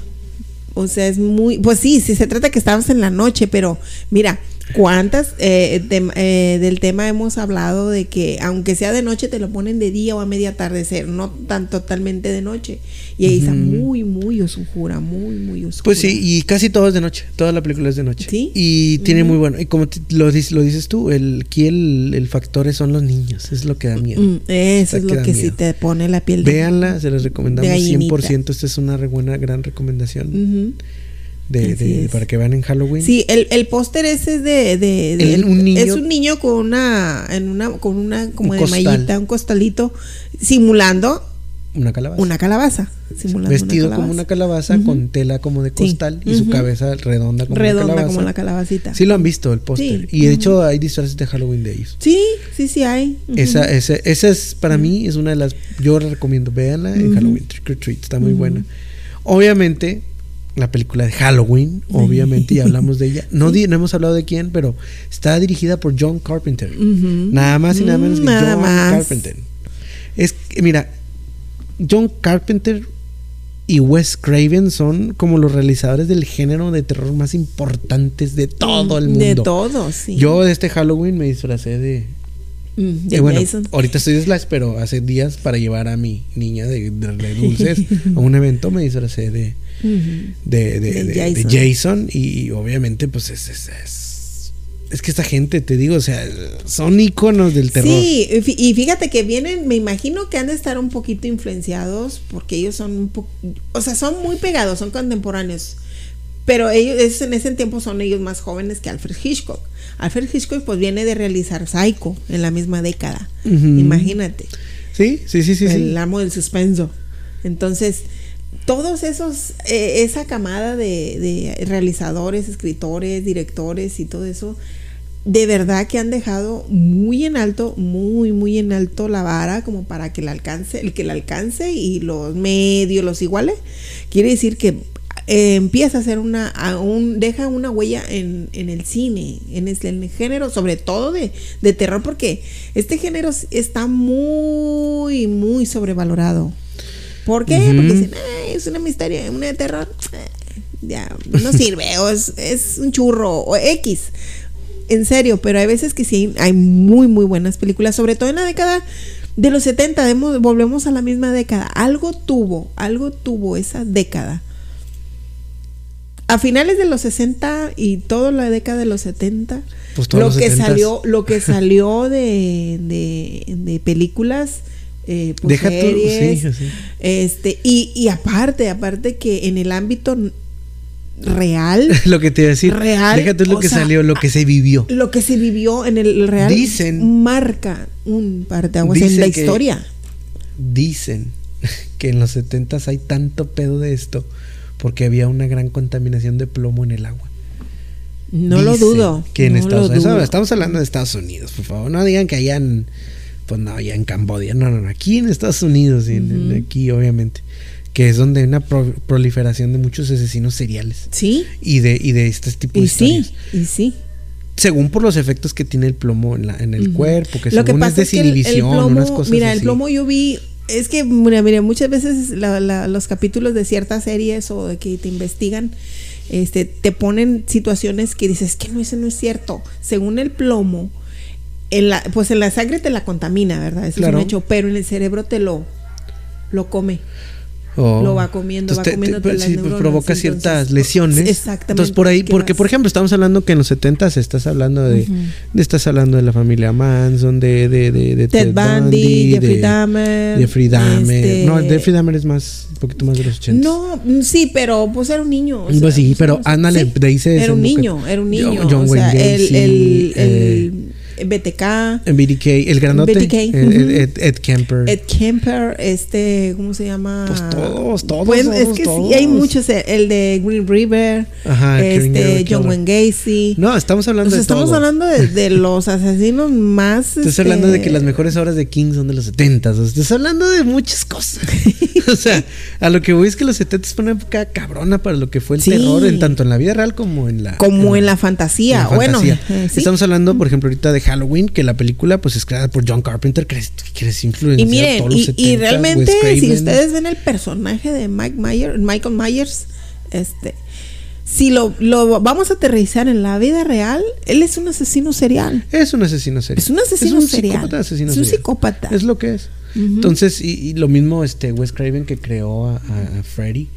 Speaker 2: O sea, es muy. Pues sí, sí se trata que estamos en la noche, pero mira, ¿Cuántas eh, tem- eh, del tema hemos hablado de que aunque sea de noche te lo ponen de día o a media atardecer, no tan totalmente de noche? Y ahí está muy, muy oscura, muy, muy oscura.
Speaker 1: Pues sí, y casi todo es de noche. Toda la película es de noche.
Speaker 2: Sí.
Speaker 1: Y tiene muy bueno. Y como lo, dices, lo dices tú, el, aquí el, el factor son los niños. Es lo que da miedo.
Speaker 2: Mm, eso es
Speaker 1: que
Speaker 2: lo
Speaker 1: da
Speaker 2: que sí te pone la piel de...
Speaker 1: Véanla, se les recomendamos
Speaker 2: de gallinita.
Speaker 1: 100%. Esta es una re buena, gran recomendación
Speaker 2: Ujú.
Speaker 1: De, de- para que vean en Halloween.
Speaker 2: Sí, el, el póster ese es de, de, de-
Speaker 1: El- un niño-
Speaker 2: es un niño con una, en una, con una como
Speaker 1: Un
Speaker 2: de
Speaker 1: costal.
Speaker 2: mallita, un costalito, simulando
Speaker 1: Una calabaza.
Speaker 2: una calabaza. Simulando
Speaker 1: Vestido
Speaker 2: una
Speaker 1: como una calabaza con tela como de
Speaker 2: Sí.
Speaker 1: costal y su cabeza redonda como
Speaker 2: redonda
Speaker 1: una calabaza.
Speaker 2: como la calabacita.
Speaker 1: Sí lo han visto el póster.
Speaker 2: Sí,
Speaker 1: Y de hecho hay disfraces de Halloween de ellos.
Speaker 2: Sí, sí, sí hay.
Speaker 1: Esa, esa, esa es para mí es una de las yo la recomiendo véanla en. Halloween Trick or Treat está muy buena obviamente la película de Halloween obviamente ya hablamos de ella. No, no hemos hablado de quién pero está dirigida por John Carpenter. Nada más y nada menos que
Speaker 2: nada
Speaker 1: John
Speaker 2: más.
Speaker 1: Carpenter. Es que, mira John Carpenter y Wes Craven son como los realizadores del género de terror más importantes de todo el mundo.
Speaker 2: De todo, sí.
Speaker 1: yo de este Halloween me disfracé de
Speaker 2: Mm, de
Speaker 1: y bueno,
Speaker 2: Jason.
Speaker 1: ahorita estoy de Slash, pero hace días para llevar a mi niña de, de- de dulces a un evento me disfracé de, De, de,
Speaker 2: De Jason.
Speaker 1: Y obviamente pues es, es, es, es que esta gente, te digo, o sea, son iconos del terror.
Speaker 2: Sí, y fí- y fíjate que vienen, me imagino que han de estar un poquito influenciados porque ellos son un poco, o sea, son muy pegados, son contemporáneos. Pero ellos es- en ese tiempo son ellos más jóvenes que Alfred Hitchcock. Alfred Hitchcock pues viene de realizar Psycho en la misma década. Imagínate.
Speaker 1: Sí, sí, sí, sí. sí.
Speaker 2: el amo del suspenso. Entonces, todos esos, eh, esa camada de, de realizadores, escritores, directores y todo eso, de verdad que han dejado muy en alto, muy, muy en alto la vara como para que la alcance, el que la alcance y los medios los iguales. Quiere decir que eh, empieza a hacer una, a un, deja una huella en, en el cine, en el, género, sobre todo de, de terror, porque este género está muy, muy sobrevalorado. ¿Por qué? Porque dicen, "Ay, es una misterio, una de terror, eh, ya, no sirve, o es, es un churro, o X. En serio, pero hay veces que sí, hay muy, muy buenas películas, sobre todo en la década de los 70, demos- volvemos a la misma década. Algo tuvo, algo tuvo esa década. A finales de los 60 y toda la década de los 70,
Speaker 1: Pues
Speaker 2: lo
Speaker 1: los
Speaker 2: que
Speaker 1: 70s.
Speaker 2: salió, lo que salió de, de, de películas, eh, pues,
Speaker 1: Deja
Speaker 2: series,
Speaker 1: sí, sí.
Speaker 2: este, y, y aparte, aparte que en el ámbito real,
Speaker 1: lo que te iba a decir,
Speaker 2: Real,
Speaker 1: déjate lo que
Speaker 2: sea,
Speaker 1: salió, lo que se vivió.
Speaker 2: lo que se vivió en el real
Speaker 1: Dicen-
Speaker 2: marca un parteaguas en la
Speaker 1: que-
Speaker 2: historia.
Speaker 1: Dicen que en los 70 hay tanto pedo de esto porque había una gran contaminación de plomo en el agua.
Speaker 2: No lo
Speaker 1: Dicen
Speaker 2: dudo.
Speaker 1: Que en
Speaker 2: no
Speaker 1: Estados
Speaker 2: lo
Speaker 1: Unidos. Estamos hablando de Estados Unidos, por favor. No digan que en. Pues no, allá en Cambodia. No, no. Aquí en Estados Unidos. y aquí, obviamente. Que es donde hay una pro- proliferación de muchos asesinos seriales.
Speaker 2: Sí,
Speaker 1: Y de, y de este tipo de
Speaker 2: y sí,
Speaker 1: historias.
Speaker 2: y sí.
Speaker 1: Según por los efectos que tiene el plomo en, la, en el cuerpo. Que
Speaker 2: Lo que
Speaker 1: según
Speaker 2: pasa
Speaker 1: es
Speaker 2: es que el, el
Speaker 1: desinhibición,
Speaker 2: plomo,
Speaker 1: unas cosas
Speaker 2: mira, el plomo yo vi, es que, mira, mira, muchas veces la- la- los capítulos de ciertas series o de que te investigan, este, te ponen situaciones que dices que no, eso no es cierto. Según el plomo, en la, pues en la sangre te la contamina, ¿verdad? Eso
Speaker 1: Claro.
Speaker 2: es un hecho, pero en el cerebro te lo, lo come.
Speaker 1: Oh.
Speaker 2: lo va comiendo, va
Speaker 1: Entonces, te-
Speaker 2: comiéndote
Speaker 1: te-
Speaker 2: las
Speaker 1: sí,
Speaker 2: neuronas,
Speaker 1: provoca
Speaker 2: entonces,
Speaker 1: ciertas lesiones.
Speaker 2: exactamente,
Speaker 1: Entonces por ahí,
Speaker 2: ¿qué
Speaker 1: porque
Speaker 2: vas?
Speaker 1: por ejemplo estamos hablando que en los 70 estás hablando de, estás hablando de la familia Manson, de, de, de, de
Speaker 2: Ted Bundy, Jeffrey Dahmer.
Speaker 1: Jeffrey Dahmer.
Speaker 2: este-
Speaker 1: No, Jeffrey Dahmer es más, un poquito más de los 80.
Speaker 2: No, mm, sí, pero pues era un niño. o
Speaker 1: Pues sí,
Speaker 2: pues,
Speaker 1: pero ándale,
Speaker 2: Sí,
Speaker 1: de ahí se
Speaker 2: Era un niño, era un
Speaker 1: John-
Speaker 2: niño.
Speaker 1: John
Speaker 2: o
Speaker 1: Wayne
Speaker 2: sea, el,
Speaker 1: eh,
Speaker 2: el BTK,
Speaker 1: el grandote,
Speaker 2: BTK,
Speaker 1: el- el-
Speaker 2: ujú.
Speaker 1: Ed, Ed Kemper.
Speaker 2: Ed Kemper, este, ¿cómo se llama?
Speaker 1: Pues todos, todos,
Speaker 2: Bueno, es
Speaker 1: todos,
Speaker 2: que
Speaker 1: todos.
Speaker 2: sí, hay muchos. eh, El de Green River,
Speaker 1: Ajá,
Speaker 2: este, John. Wayne Gacy.
Speaker 1: No, estamos hablando
Speaker 2: O sea,
Speaker 1: de
Speaker 2: estamos
Speaker 1: todo.
Speaker 2: hablando de, de los asesinos más.
Speaker 1: Estás
Speaker 2: este,
Speaker 1: hablando de que las mejores obras de King son de los 70. O sea, estás hablando de muchas cosas. o sea, a lo que voy es que los 70 fue una época cabrona para lo que fue el
Speaker 2: Sí.
Speaker 1: terror, en tanto en la vida real como en la.
Speaker 2: Como en la fantasía.
Speaker 1: en la
Speaker 2: bueno,
Speaker 1: fantasía.
Speaker 2: eh, sí.
Speaker 1: Estamos hablando, por ejemplo, ahorita de Halloween, que la película pues es creada por John Carpenter, que es, que es influenciado
Speaker 2: Y miren,
Speaker 1: todos los
Speaker 2: y,
Speaker 1: 70,
Speaker 2: y realmente, si ustedes ven el personaje de Mike Myers, Michael Myers, este, si lo, lo vamos a aterrizar en la vida real, él es un asesino serial.
Speaker 1: Es un asesino serial.
Speaker 2: Es un asesino serial.
Speaker 1: Psicópata, asesino
Speaker 2: es un
Speaker 1: serial.
Speaker 2: psicópata.
Speaker 1: Es lo que es. Entonces, y, y lo mismo este Wes Craven que creó a, a- Freddy.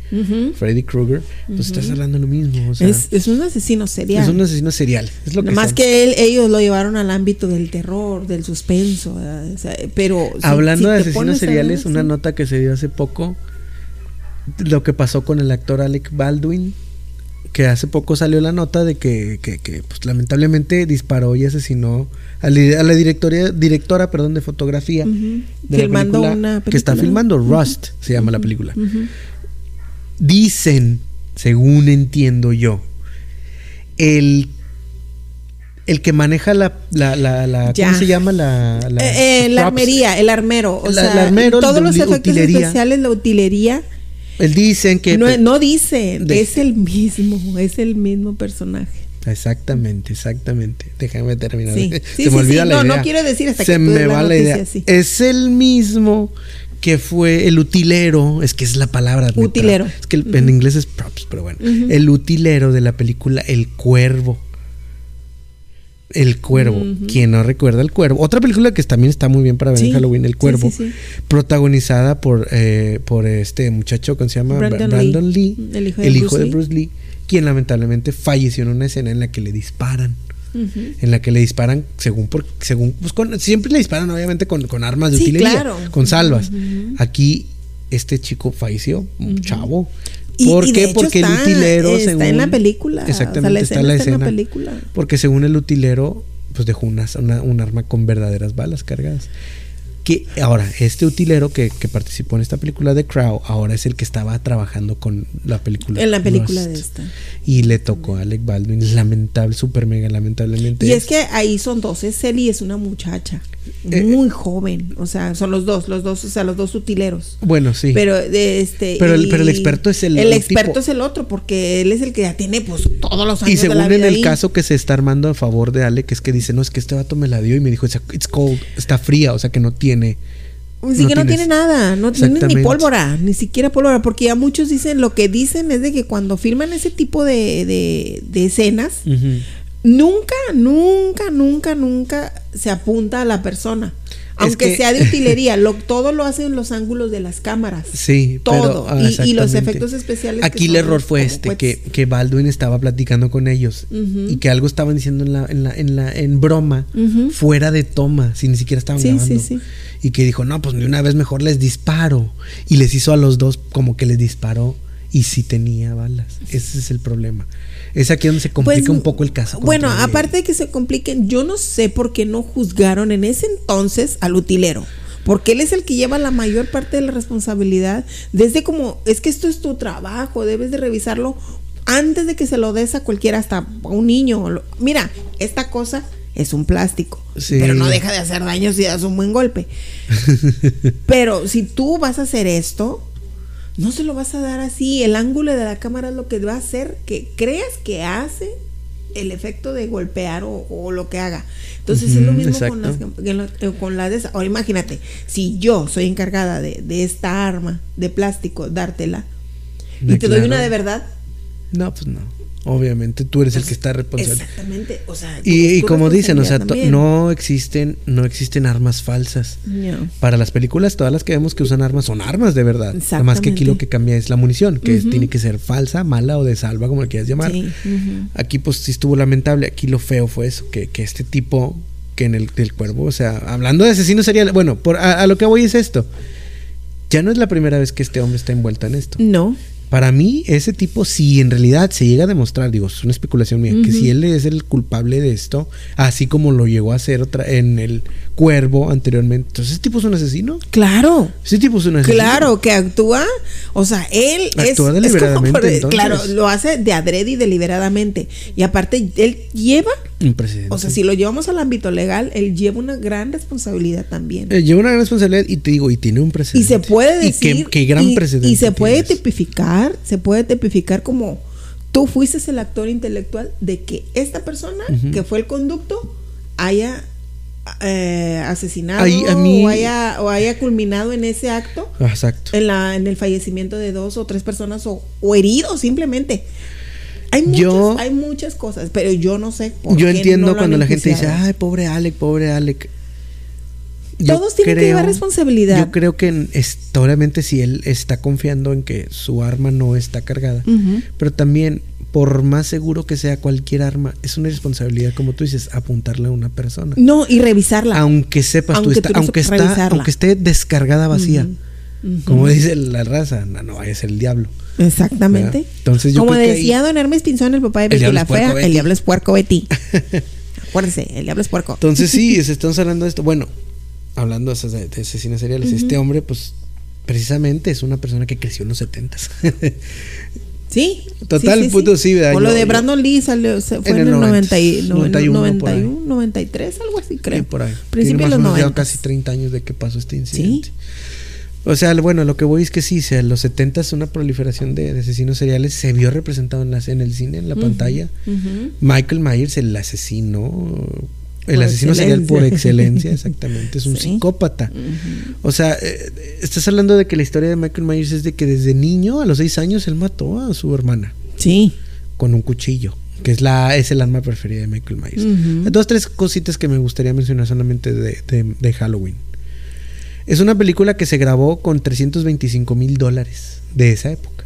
Speaker 1: Freddy Krueger, pues estás hablando lo mismo. O sea,
Speaker 2: es, es un asesino serial.
Speaker 1: es un asesino serial. Es lo que
Speaker 2: Más
Speaker 1: son.
Speaker 2: que él, ellos lo llevaron al ámbito del terror, del suspenso. ¿verdad? O sea, pero
Speaker 1: Hablando
Speaker 2: si
Speaker 1: de asesinos seriales, una
Speaker 2: sí.
Speaker 1: nota que se dio hace poco, lo que pasó con el actor Alec Baldwin, que hace poco salió la nota de que, que, que, pues, lamentablemente disparó y asesinó a la, a la directoria, directora perdón, de fotografía
Speaker 2: Ujú.
Speaker 1: de la
Speaker 2: Filmando
Speaker 1: película
Speaker 2: una
Speaker 1: que está filmando Rust, se llama la película. Dicen, según entiendo yo, el el que maneja la, la, la. ¿cómo se llama? La, la,
Speaker 2: Eh, eh, armería, el armero. O
Speaker 1: La-
Speaker 2: sea,
Speaker 1: el armero,
Speaker 2: todos los efectos
Speaker 1: utilería.
Speaker 2: especiales, la utilería.
Speaker 1: Él dicen que...
Speaker 2: No, no dicen,
Speaker 1: de-
Speaker 2: es el mismo, es el mismo personaje.
Speaker 1: Exactamente, exactamente. Déjame terminar.
Speaker 2: Sí.
Speaker 1: Se
Speaker 2: Sí,
Speaker 1: me
Speaker 2: sí,
Speaker 1: olvida la
Speaker 2: No, no
Speaker 1: idea.
Speaker 2: quiero decir hasta
Speaker 1: Se
Speaker 2: que
Speaker 1: me va la idea. Es el mismo que fue el utilero, es que es la palabra.
Speaker 2: Utilero.
Speaker 1: Es que el- en inglés es props, pero bueno. El utilero de la película El Cuervo. El Cuervo. Quien no recuerda El Cuervo. Otra película que también está muy bien para ver
Speaker 2: Sí.
Speaker 1: en Halloween, El Cuervo.
Speaker 2: sí, sí.
Speaker 1: Protagonizada por, eh, por este muchacho que se llama
Speaker 2: Brandon
Speaker 1: Brandon,
Speaker 2: Lee.
Speaker 1: Lee.
Speaker 2: El hijo de
Speaker 1: el
Speaker 2: Bruce
Speaker 1: hijo de
Speaker 2: Lee.
Speaker 1: Bruce Lee. Quien lamentablemente falleció en una escena en la que le disparan en la que le disparan según por, según pues con- siempre le disparan obviamente con, con armas de
Speaker 2: Sí,
Speaker 1: utilería
Speaker 2: claro.
Speaker 1: con salvas aquí este chico falleció un chavo
Speaker 2: Y-
Speaker 1: ¿Por
Speaker 2: y
Speaker 1: qué? Porque
Speaker 2: está-
Speaker 1: el utilero
Speaker 2: está
Speaker 1: según
Speaker 2: en la película. O sea,
Speaker 1: exactamente
Speaker 2: la
Speaker 1: está
Speaker 2: escena
Speaker 1: en la
Speaker 2: está en
Speaker 1: escena
Speaker 2: la película.
Speaker 1: porque según el utilero pues dejó una, una- un arma con verdaderas balas cargadas que ahora este utilero que, que participó en esta película de Crow ahora es el que estaba trabajando con la película
Speaker 2: En la película de esta.
Speaker 1: y le tocó a Alec Baldwin lamentable super mega lamentablemente
Speaker 2: Y es que ahí son dos, es él y es una muchacha,
Speaker 1: Eh,
Speaker 2: muy joven, o sea, son los dos, los dos, o sea, los dos utileros.
Speaker 1: bueno sí
Speaker 2: Pero de este
Speaker 1: Pero el-
Speaker 2: y
Speaker 1: pero el experto es el-
Speaker 2: el
Speaker 1: el
Speaker 2: experto
Speaker 1: tipo.
Speaker 2: es el otro porque él es el que ya tiene pues todos los años
Speaker 1: Y
Speaker 2: de la
Speaker 1: según en el
Speaker 2: ahí.
Speaker 1: caso que se está armando a favor de Alec, es que dice, no, es que este vato me la dio y me dijo, it's, cold, está fría, o sea que no tiene.
Speaker 2: Sí que no
Speaker 1: tienes-
Speaker 2: tiene nada, no tiene ni pólvora, ni siquiera pólvora, porque ya muchos dicen, lo que dicen es de que cuando filman ese tipo de, de, de escenas. Nunca, nunca, nunca, nunca se apunta a la persona.
Speaker 1: Es
Speaker 2: Aunque
Speaker 1: que-
Speaker 2: sea de utilería, lo, todo lo hacen los ángulos de las cámaras.
Speaker 1: Sí,
Speaker 2: Todo.
Speaker 1: pero, ah,
Speaker 2: Y- y, los efectos especiales. que
Speaker 1: Aquí el error fue este, que, que Baldwin estaba platicando con ellos y que algo estaban diciendo en la, en la, en la, en broma, fuera de toma, si ni siquiera estaban
Speaker 2: Sí,
Speaker 1: grabando.
Speaker 2: sí, sí.
Speaker 1: Y que dijo, no, pues de una vez mejor les disparo. Y les hizo a los dos como que les disparó y sí tenía balas. Ese es el problema. Es aquí donde se complica
Speaker 2: Pues,
Speaker 1: un poco el caso.
Speaker 2: Bueno, aparte de que se compliquen, yo no sé por qué no juzgaron en ese entonces al utilero. Porque él es el que lleva la mayor parte de la responsabilidad. Desde como, es que esto es tu trabajo, debes de revisarlo antes de que se lo des a cualquiera, hasta a un niño. Mira, esta cosa es un plástico,
Speaker 1: Sí.
Speaker 2: pero no deja de hacer daño si das un buen golpe. pero si tú vas a hacer esto, no se lo vas a dar así. El ángulo de la cámara es lo que va a hacer que creas que hace el efecto de golpear o, o lo que haga. Entonces es lo mismo con, las, eh, con la de esa. Ahora imagínate, si yo soy encargada de, de esta arma de plástico, dártela, y te doy una de verdad.
Speaker 1: No, pues no. Obviamente tú eres el que está responsable.
Speaker 2: Exactamente. O sea,
Speaker 1: Y, como dicen, o sea, no existen, no existen armas falsas.
Speaker 2: No.
Speaker 1: Para las películas, todas las que vemos que usan armas son armas de verdad. Nada más que aquí lo que cambia es la munición, que es- tiene que ser falsa, mala o de salva, como le quieras llamar.
Speaker 2: Sí.
Speaker 1: Aquí pues sí estuvo lamentable. Aquí lo feo fue eso, que, que este tipo, que en el del cuervo, o sea, hablando de asesinos seriales, bueno, por, a, a lo que voy es esto. Ya no es la primera vez que este hombre está envuelto en esto.
Speaker 2: No.
Speaker 1: Para mí, ese tipo, si en realidad se llega a demostrar, digo, es una especulación mía, que si él es el culpable de esto, así como lo llegó a hacer otra, en el cuervo anteriormente, entonces ese tipo es un asesino.
Speaker 2: Claro.
Speaker 1: Ese tipo es un asesino.
Speaker 2: Claro, que actúa, o sea, él es-
Speaker 1: Actúa
Speaker 2: es,
Speaker 1: deliberadamente,
Speaker 2: como por-
Speaker 1: entonces.
Speaker 2: claro, lo hace de adrede y deliberadamente. Y aparte, él lleva,
Speaker 1: Un presidente.
Speaker 2: o sea, si lo llevamos al ámbito legal, él lleva una gran responsabilidad también.
Speaker 1: Eh, lleva una gran responsabilidad y te digo, y tiene un
Speaker 2: y
Speaker 1: precedente.
Speaker 2: se puede
Speaker 1: Y
Speaker 2: decir.
Speaker 1: qué, qué gran
Speaker 2: y,
Speaker 1: precedente.
Speaker 2: y se puede
Speaker 1: tienes.
Speaker 2: tipificar, se puede tipificar como tú fuiste el actor intelectual de que esta persona, que fue el conducto, haya eh, asesinado
Speaker 1: Ahí, a mí-
Speaker 2: o, haya, o haya culminado en ese acto
Speaker 1: Exacto.
Speaker 2: en, la, en el fallecimiento de dos o tres personas o, o heridos simplemente. Hay muchas,
Speaker 1: Yo-
Speaker 2: hay muchas cosas, pero yo no sé por
Speaker 1: Yo
Speaker 2: qué
Speaker 1: entiendo
Speaker 2: no
Speaker 1: cuando la gente dice, ay, pobre Alec, pobre Alec.
Speaker 2: Todos tienen que llevar responsabilidad.
Speaker 1: Yo creo que obviamente si él está confiando en que su arma no está cargada, pero también por más seguro que sea cualquier arma, es una responsabilidad, como tú dices, apuntarle a una persona.
Speaker 2: No, y revisarla.
Speaker 1: Aunque sepas tú,
Speaker 2: Aunque
Speaker 1: está-
Speaker 2: tú no
Speaker 1: aunque, está, aunque esté descargada vacía, como dice la raza, no, no vaya a ser el diablo.
Speaker 2: Exactamente.
Speaker 1: ¿verdad? Entonces yo
Speaker 2: Como
Speaker 1: creo que
Speaker 2: decía
Speaker 1: ahí-
Speaker 2: don Hermes Pinzón, el papá de Betty la Fea,
Speaker 1: Betty.
Speaker 2: el diablo es puerco Betty. Acuérdense, el diablo es puerco.
Speaker 1: Entonces sí, se estamos hablando de esto. Bueno, hablando de, de- asesinos seriales, este hombre, pues, precisamente es una persona que creció en los setentas.
Speaker 2: Sí.
Speaker 1: Total, puto, sí, ¿verdad?
Speaker 2: O lo
Speaker 1: Yo-
Speaker 2: de Brandon Lee salió, fue
Speaker 1: En el
Speaker 2: el
Speaker 1: 90,
Speaker 2: 90 y- no,
Speaker 1: 91
Speaker 2: 91,
Speaker 1: por ahí.
Speaker 2: 93, algo así, creo.
Speaker 1: Sí, por ahí.
Speaker 2: Principio de los
Speaker 1: más o menos ya
Speaker 2: 90.
Speaker 1: casi 30 años de que pasó este incidente. O sea, bueno, lo que voy es que sí, sea, en los 70 es una proliferación de, de asesinos seriales, se vio representado en, las, en el cine, en la pantalla.
Speaker 2: Ujú.
Speaker 1: Michael Myers, el asesino, el asesino serial por
Speaker 2: excelencia.
Speaker 1: exactamente, es un
Speaker 2: Sí.
Speaker 1: psicópata. O sea, eh, estás hablando de que la historia de Michael Myers es de que desde niño, a los 6 años, él mató a su hermana
Speaker 2: Sí.
Speaker 1: con un cuchillo, que es la es el arma preferida de Michael Myers. Dos, tres cositas que me gustaría mencionar solamente de, de- de Halloween. Es una película que se grabó con 325 mil dólares de esa época.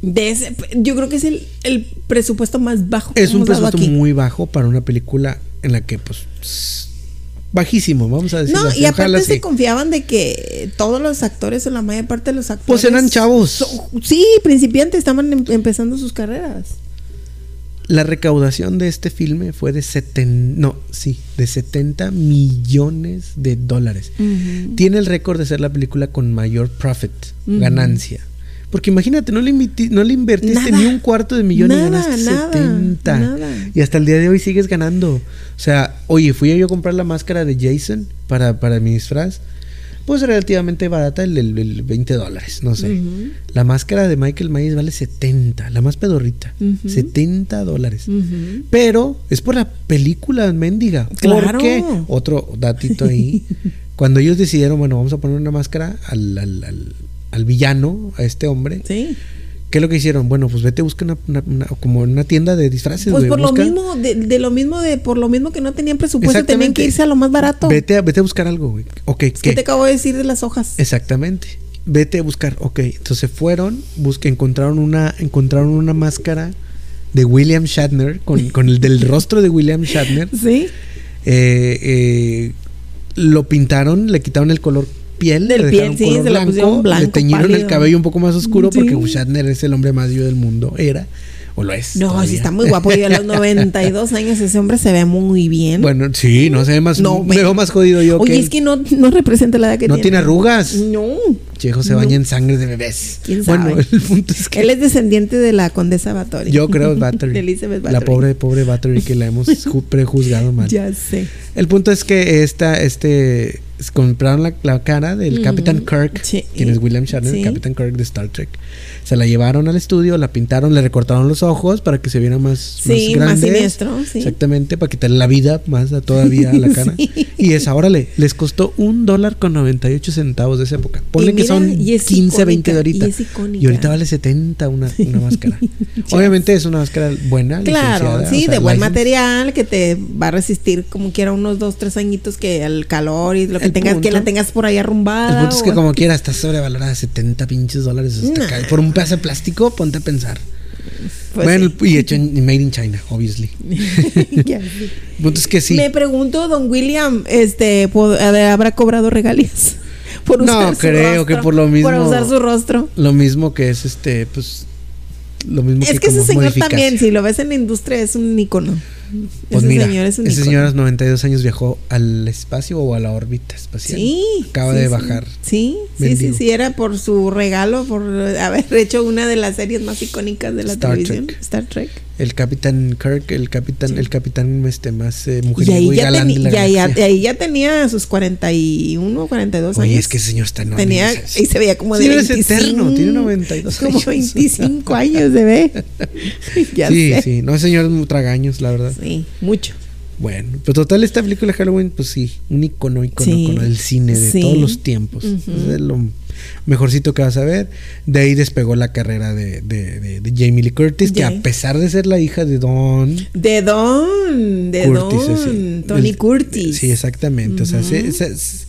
Speaker 2: De ese, yo creo que es el, el presupuesto más bajo que
Speaker 1: Es un
Speaker 2: dado
Speaker 1: presupuesto
Speaker 2: aquí.
Speaker 1: muy bajo para una película en la que, pues, bajísimo, vamos a decir.
Speaker 2: No, y aparte se confiaban de que todos los actores o la mayor parte de los actores.
Speaker 1: Pues eran chavos.
Speaker 2: sí, principiantes, estaban em- empezando sus carreras.
Speaker 1: La recaudación de este filme fue de 70, no, sí, de 70 millones de dólares. Tiene el récord de ser la película con mayor profit, ganancia. Porque imagínate, no le, inviti- no le invertiste
Speaker 2: Nada.
Speaker 1: ni un cuarto de millón y ganaste
Speaker 2: nada,
Speaker 1: 70.
Speaker 2: nada.
Speaker 1: Y hasta el día de hoy sigues ganando. O sea, oye, fui yo a comprar la máscara de Jason para, para mi disfraz. Pues relativamente barata, el, el- el 20 dólares, no sé. La máscara de Michael Myers vale 70, la más pedorrita.
Speaker 2: Ujú.
Speaker 1: 70 dólares. Pero es por la película mendiga.
Speaker 2: Claro.
Speaker 1: ¿Por qué? Otro datito ahí. Cuando ellos decidieron, bueno, vamos a poner una máscara al, al- al- al villano, a este hombre,
Speaker 2: Sí.
Speaker 1: ¿qué es lo que hicieron? Bueno, pues vete, busca una, una- una- como una tienda de disfraces.
Speaker 2: Pues por lo mismo, de, de lo mismo, de por lo mismo que no tenían presupuesto, tenían que irse a lo más barato.
Speaker 1: Vete a, vete a buscar algo, güey. Ok,
Speaker 2: Es que
Speaker 1: ¿qué?
Speaker 2: te acabo de decir de las hojas.
Speaker 1: Exactamente. Vete a buscar. Ok, entonces fueron, busque, encontraron una, encontraron una máscara de William Shatner, con, con el del rostro de William Shatner.
Speaker 2: Sí.
Speaker 1: Eh, eh, lo pintaron, le quitaron el color piel,
Speaker 2: Del
Speaker 1: le
Speaker 2: piel, sí,
Speaker 1: color
Speaker 2: se lo pusieron blanco,
Speaker 1: le teñieron el cabello un poco más oscuro
Speaker 2: Sí.
Speaker 1: porque Shatner es el hombre más bello del mundo, era o lo es.
Speaker 2: No,
Speaker 1: todavía.
Speaker 2: sí está muy guapo. Y a los 92 años ese hombre se ve muy bien.
Speaker 1: Bueno, sí, no se ve más,
Speaker 2: No,
Speaker 1: me
Speaker 2: ve-
Speaker 1: veo más jodido yo
Speaker 2: Oye,
Speaker 1: que
Speaker 2: es que no, no representa la edad que
Speaker 1: no
Speaker 2: tiene.
Speaker 1: tiene arrugas.
Speaker 2: No.
Speaker 1: Chejo se
Speaker 2: No.
Speaker 1: baña en sangre de bebés.
Speaker 2: ¿Quién
Speaker 1: Bueno,
Speaker 2: sabe?
Speaker 1: el punto es que
Speaker 2: Él es descendiente de la condesa Bathory.
Speaker 1: yo creo Battery.
Speaker 2: De Elizabeth
Speaker 1: La
Speaker 2: Bathory.
Speaker 1: pobre, pobre Battery que la hemos ju- prejuzgado mal.
Speaker 2: Ya sé.
Speaker 1: El punto es que esta, este, compraron la, la cara del
Speaker 2: Mm,
Speaker 1: Capitán Kirk,
Speaker 2: sí.
Speaker 1: quien es William Shatner,
Speaker 2: Sí.
Speaker 1: el Capitán Kirk de Star Trek. Se la llevaron al estudio, la pintaron, le recortaron los ojos para que se viera más,
Speaker 2: Sí,
Speaker 1: más
Speaker 2: siniestro, sí.
Speaker 1: Exactamente, para quitarle la vida más a todavía a la cara.
Speaker 2: Sí.
Speaker 1: Y esa, órale, les costó un dólar con 98 centavos de esa época. Ponle
Speaker 2: Y
Speaker 1: que son
Speaker 2: y es
Speaker 1: 15, 20 de ahorita.
Speaker 2: y es
Speaker 1: ahorita vale 70 una, una máscara. Obviamente es una máscara buena.
Speaker 2: Claro, sí,
Speaker 1: o sea,
Speaker 2: de buen
Speaker 1: license.
Speaker 2: material que te va a resistir como quiera unos dos, tres añitos que al calor y lo que
Speaker 1: El
Speaker 2: tengas, que la tengas por ahí arrumbada.
Speaker 1: El punto es que
Speaker 2: o-
Speaker 1: como quiera está sobrevalorada 70 pinches dólares. hasta
Speaker 2: Nah.
Speaker 1: Por un pedazo de plástico, ponte a pensar.
Speaker 2: Pues
Speaker 1: bueno,
Speaker 2: sí.
Speaker 1: y hecho en Made in China, obviously. Que sí.
Speaker 2: Me pregunto, don William, este, ¿habrá cobrado regalías? Por
Speaker 1: No,
Speaker 2: su
Speaker 1: creo que por lo mismo-
Speaker 2: Por usar su rostro.
Speaker 1: Lo mismo que es este, pues. Lo mismo
Speaker 2: Es que ese
Speaker 1: como
Speaker 2: señor
Speaker 1: modificas.
Speaker 2: también, si lo ves en la industria, es un ícono.
Speaker 1: Pues
Speaker 2: ese
Speaker 1: mira,
Speaker 2: señor es un
Speaker 1: ese señor a los 92 años viajó al espacio o a la órbita espacial.
Speaker 2: Sí.
Speaker 1: Acaba
Speaker 2: sí,
Speaker 1: de bajar.
Speaker 2: Sí, sí, sí, sí, era por su regalo, por haber hecho una de las series más icónicas de la
Speaker 1: Star
Speaker 2: televisión,
Speaker 1: Trek.
Speaker 2: Star Trek.
Speaker 1: El capitán Kirk, el capitán, el capitán este más eh,
Speaker 2: Y
Speaker 1: mujeriego
Speaker 2: ahí,
Speaker 1: y,
Speaker 2: ya
Speaker 1: galán de la
Speaker 2: ya-
Speaker 1: galaxia.
Speaker 2: ahí ya tenía sus 41, 42
Speaker 1: Oye,
Speaker 2: años.
Speaker 1: es que ese señor está enorme.
Speaker 2: tenía y se veía como de
Speaker 1: Sí, es
Speaker 2: 25,
Speaker 1: eterno, tiene 92
Speaker 2: como
Speaker 1: años.
Speaker 2: 25 años se ve. ya
Speaker 1: sí,
Speaker 2: sé.
Speaker 1: sí. No, ese señor es tragaños, la verdad.
Speaker 2: Sí, mucho.
Speaker 1: Bueno, pero total, esta película de Halloween, pues sí, un icono, icono,
Speaker 2: Sí,
Speaker 1: icono del cine de
Speaker 2: sí.
Speaker 1: todos los tiempos.
Speaker 2: Ujú.
Speaker 1: Es de lo- mejorcito que vas a ver. De ahí despegó la carrera de, de, de- de Jamie Lee Curtis, que a pesar de ser la hija de Don
Speaker 2: De Don, de
Speaker 1: Curtis,
Speaker 2: Don, Tony
Speaker 1: el-
Speaker 2: Curtis.
Speaker 1: Sí, exactamente. O sea, se- se- se-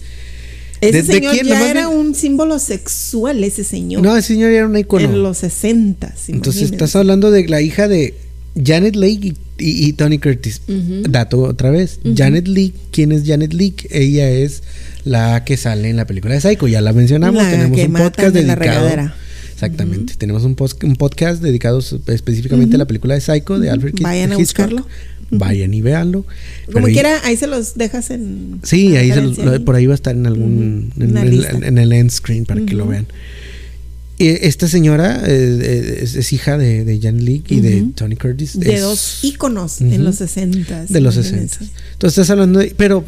Speaker 2: Ese
Speaker 1: ¿De- de
Speaker 2: señor
Speaker 1: quién?
Speaker 2: ya era un símbolo sexual, ese señor.
Speaker 1: no, ese señor era un icono.
Speaker 2: en los 60.
Speaker 1: Entonces estás hablando de la hija de Janet Leigh y, y- y Tony Curtis.
Speaker 2: Ujú.
Speaker 1: Dato otra vez. Janet Leigh, ¿quién es Janet Leigh? Ella es la que sale en la película de Psycho. Ya la mencionamos.
Speaker 2: La
Speaker 1: Tenemos
Speaker 2: que
Speaker 1: un podcast
Speaker 2: la
Speaker 1: dedicado.
Speaker 2: regadera.
Speaker 1: Exactamente. Tenemos un, podcast dedicado específicamente a la película de Psycho de Alfred
Speaker 2: Vayan a
Speaker 1: Hitchcock.
Speaker 2: buscarlo.
Speaker 1: Vayan y véanlo.
Speaker 2: Como
Speaker 1: Pero ahí-
Speaker 2: quiera, ahí se los dejas en.
Speaker 1: Sí, ahí se los- por ahí va a estar en algún en, el,
Speaker 2: lista.
Speaker 1: en el end screen para que lo vean. Y esta señora eh, eh, es, es hija de, de Jan Leigh y de. Tony Curtis.
Speaker 2: De
Speaker 1: Es
Speaker 2: dos íconos
Speaker 1: Ujú.
Speaker 2: en los 60.
Speaker 1: de los 60. Entonces estás hablando de, pero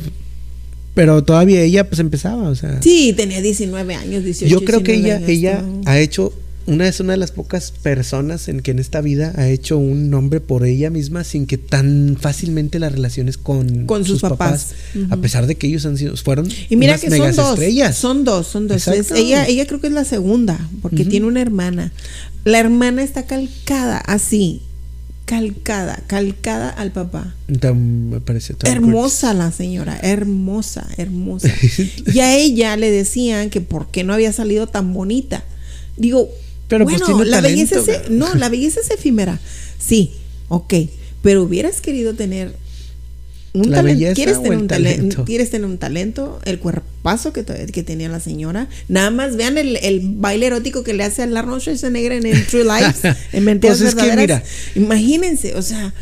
Speaker 1: pero todavía ella pues empezaba, o sea.
Speaker 2: Sí, tenía 19 años, 18
Speaker 1: yo creo que
Speaker 2: 19
Speaker 1: ella
Speaker 2: años,
Speaker 1: ella
Speaker 2: ¿no?
Speaker 1: ha hecho una es una de las pocas personas en que en esta vida ha hecho un nombre por ella misma sin que tan fácilmente las relaciones con,
Speaker 2: Con sus papás.
Speaker 1: A pesar de que ellos han sido fueron
Speaker 2: Y mira
Speaker 1: unas
Speaker 2: que son dos.
Speaker 1: estrellas.
Speaker 2: Son dos, son dos.
Speaker 1: Exacto.
Speaker 2: ella, ella creo que es la segunda, porque tiene una hermana. La hermana está calcada, así. Calcada, calcada al papá.
Speaker 1: Tam- me parece Tom
Speaker 2: Hermosa la señora, hermosa, hermosa. y a ella le decían que por qué no había salido tan bonita. Digo,
Speaker 1: Pero, pues,
Speaker 2: bueno, la belleza es,
Speaker 1: talento.
Speaker 2: no, la belleza es efímera. Sí, ok, pero hubieras querido tener un
Speaker 1: ¿La
Speaker 2: talento.
Speaker 1: belleza
Speaker 2: ¿Quieres
Speaker 1: o
Speaker 2: tener
Speaker 1: el
Speaker 2: un talento? ¿Quieres tener un talento? El cuerpazo que, que tenía la señora. Nada más vean el, el baile erótico que le hace al Arnold Schwarzenegger en, en True Lives, en Mentiras
Speaker 1: Pues es que
Speaker 2: Verdaderas. Imagínense, o sea,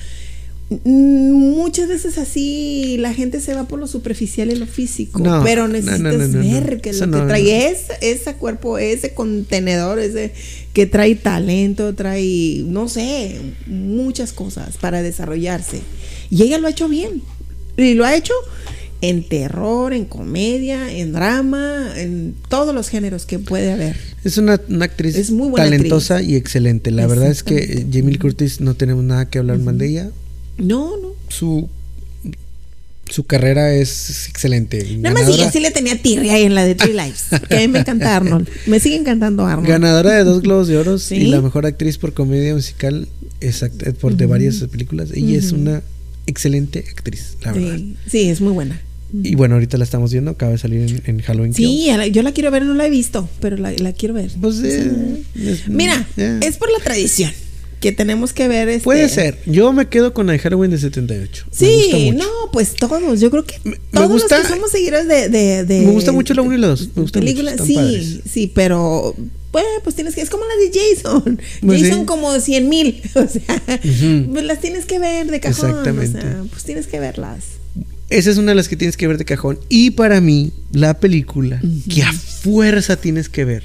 Speaker 2: muchas veces así la gente se va por lo superficial y lo físico,
Speaker 1: No,
Speaker 2: pero necesitas
Speaker 1: no,
Speaker 2: ver que lo que trae es ese cuerpo, ese contenedor, ese que trae talento, trae, no sé, muchas cosas para desarrollarse. Y ella lo ha hecho bien. Y lo ha hecho en terror, en comedia, en drama, en todos los géneros que puede haber.
Speaker 1: Es una, una actriz
Speaker 2: Es muy buena
Speaker 1: talentosa y excelente. La verdad es que eh. Jamie Lee Curtis no tenemos nada que hablar mal de ella.
Speaker 2: No, no.
Speaker 1: Su su carrera es excelente.
Speaker 2: Nada más ella sí le tenía tirria ahí en la de Three Lives. Que a mí me encanta Arnold. Me sigue encantando Arnold.
Speaker 1: Ganadora de dos Globos de Oro
Speaker 2: Sí.
Speaker 1: y la mejor actriz por comedia musical exact- por de varias películas. Ella es una excelente actriz, la verdad.
Speaker 2: Sí, sí, es muy buena.
Speaker 1: Y bueno, ahorita la estamos viendo, acaba de salir en, en Halloween.
Speaker 2: Sí, yo la quiero ver, no la he visto, pero la, la quiero ver.
Speaker 1: Pues, eh, es-
Speaker 2: Mira,
Speaker 1: eh.
Speaker 2: es por la tradición que tenemos que ver. Este,
Speaker 1: Puede ser. Yo me quedo con la de Halloween de 78. me
Speaker 2: Sí,
Speaker 1: gusta mucho.
Speaker 2: no, pues todos. Yo creo que
Speaker 1: Me- me
Speaker 2: todos
Speaker 1: gusta-
Speaker 2: los que somos seguidores de, de, de-
Speaker 1: Me gusta mucho la 1 y la 2. Me gustan mucho,
Speaker 2: películas,
Speaker 1: están
Speaker 2: sí,
Speaker 1: padres.
Speaker 2: sí, pero pues, pues tienes que es como las de Jason.
Speaker 1: Pues
Speaker 2: Jason
Speaker 1: sí.
Speaker 2: como 100 mil, o sea, pues las tienes que ver de cajón,
Speaker 1: Exactamente.
Speaker 2: o sea, pues tienes que verlas.
Speaker 1: Esa es una de las que tienes que ver de cajón. Y para mí, la película que a fuerza tienes que ver.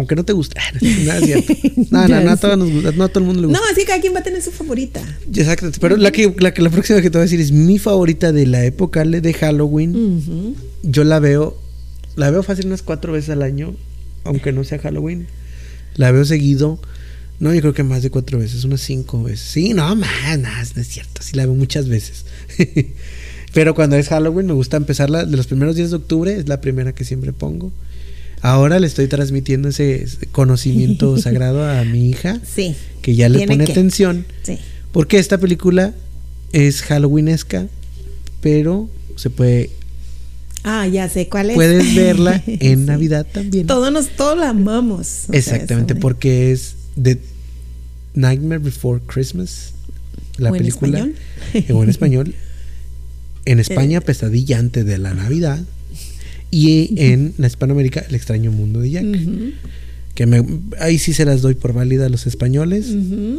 Speaker 1: Aunque no te guste. Nada es cierto. No, no, no, a todos nos gusta, no a todo el mundo le
Speaker 2: No,
Speaker 1: gusta.
Speaker 2: así cada quien va a tener su favorita.
Speaker 1: Exacto. Pero la que, la que la próxima que te voy a decir es mi favorita de la época de Halloween. Yo la veo, la veo fácil unas cuatro veces al año, aunque no sea Halloween. La veo seguido. No, yo creo que más de cuatro veces, unas cinco veces. Sí, no, más, más, no es cierto. Sí la veo muchas veces. Pero cuando es Halloween me gusta empezarla de los primeros días de octubre, es la primera que siempre pongo. Ahora le estoy transmitiendo ese conocimiento sagrado a mi hija,
Speaker 2: Sí.
Speaker 1: que ya le pone
Speaker 2: que.
Speaker 1: atención,
Speaker 2: Sí.
Speaker 1: porque esta película es Halloweenesca, pero se puede
Speaker 2: Ah, ya sé cuál es.
Speaker 1: puedes verla en
Speaker 2: Sí.
Speaker 1: Navidad también.
Speaker 2: Todos nos, todos la amamos. sea,
Speaker 1: Exactamente,
Speaker 2: de-
Speaker 1: porque es The Nightmare Before Christmas, la
Speaker 2: ¿O en
Speaker 1: película
Speaker 2: español?
Speaker 1: eh, o en español. En España. Pesadilla antes de la Navidad. Y en la Hispanoamérica, El extraño mundo de Jack. Que me, ahí sí se las doy por válida a los españoles.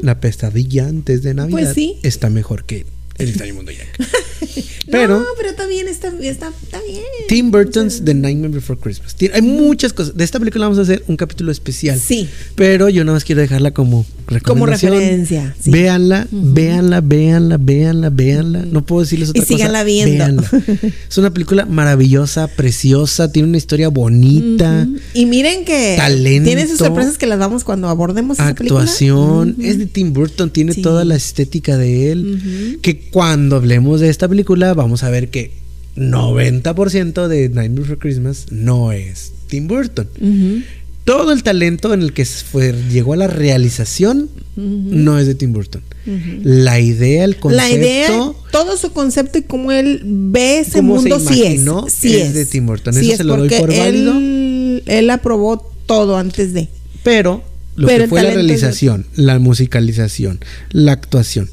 Speaker 1: La pesadilla antes de Navidad
Speaker 2: Pues sí.
Speaker 1: está mejor que El extraño mundo de Jack. Pero
Speaker 2: no, pero está bien, está, está, está bien.
Speaker 1: Tim Burton's
Speaker 2: O sea,
Speaker 1: The Nightmare Before Christmas. Hay muchas cosas. De esta película vamos a hacer un capítulo especial.
Speaker 2: Sí.
Speaker 1: Pero yo nada más quiero dejarla como
Speaker 2: Como
Speaker 1: recomendación.
Speaker 2: referencia. sí.
Speaker 1: Véanla, véanla, véanla, véanla, véanla. No puedo decirles otra
Speaker 2: Y síganla
Speaker 1: cosa.
Speaker 2: viendo.
Speaker 1: Véanla. Es una película maravillosa, preciosa, tiene una historia bonita.
Speaker 2: Y miren que
Speaker 1: Talento.
Speaker 2: tiene sus sorpresas que las damos cuando abordemos esa película.
Speaker 1: actuación. Es de Tim Burton, tiene
Speaker 2: Sí.
Speaker 1: toda la estética de él. Que cuando hablemos de esta película, vamos a ver que 90% de Nightmare Before Christmas no es Tim Burton.
Speaker 2: Ujú.
Speaker 1: Todo el talento en el que fue, llegó a la realización no es de Tim Burton.
Speaker 2: Ujú.
Speaker 1: La idea, el concepto,
Speaker 2: La idea, todo su concepto y cómo él ve ese
Speaker 1: Cómo se
Speaker 2: mundo, sí es.
Speaker 1: imaginó,
Speaker 2: Sí
Speaker 1: es
Speaker 2: es,
Speaker 1: de Tim Burton.
Speaker 2: Sí
Speaker 1: Eso
Speaker 2: es,
Speaker 1: se lo doy por válido.
Speaker 2: Él, él aprobó todo antes de.
Speaker 1: pero lo
Speaker 2: Pero
Speaker 1: que fue la
Speaker 2: es de-
Speaker 1: realización, la musicalización, la actuación,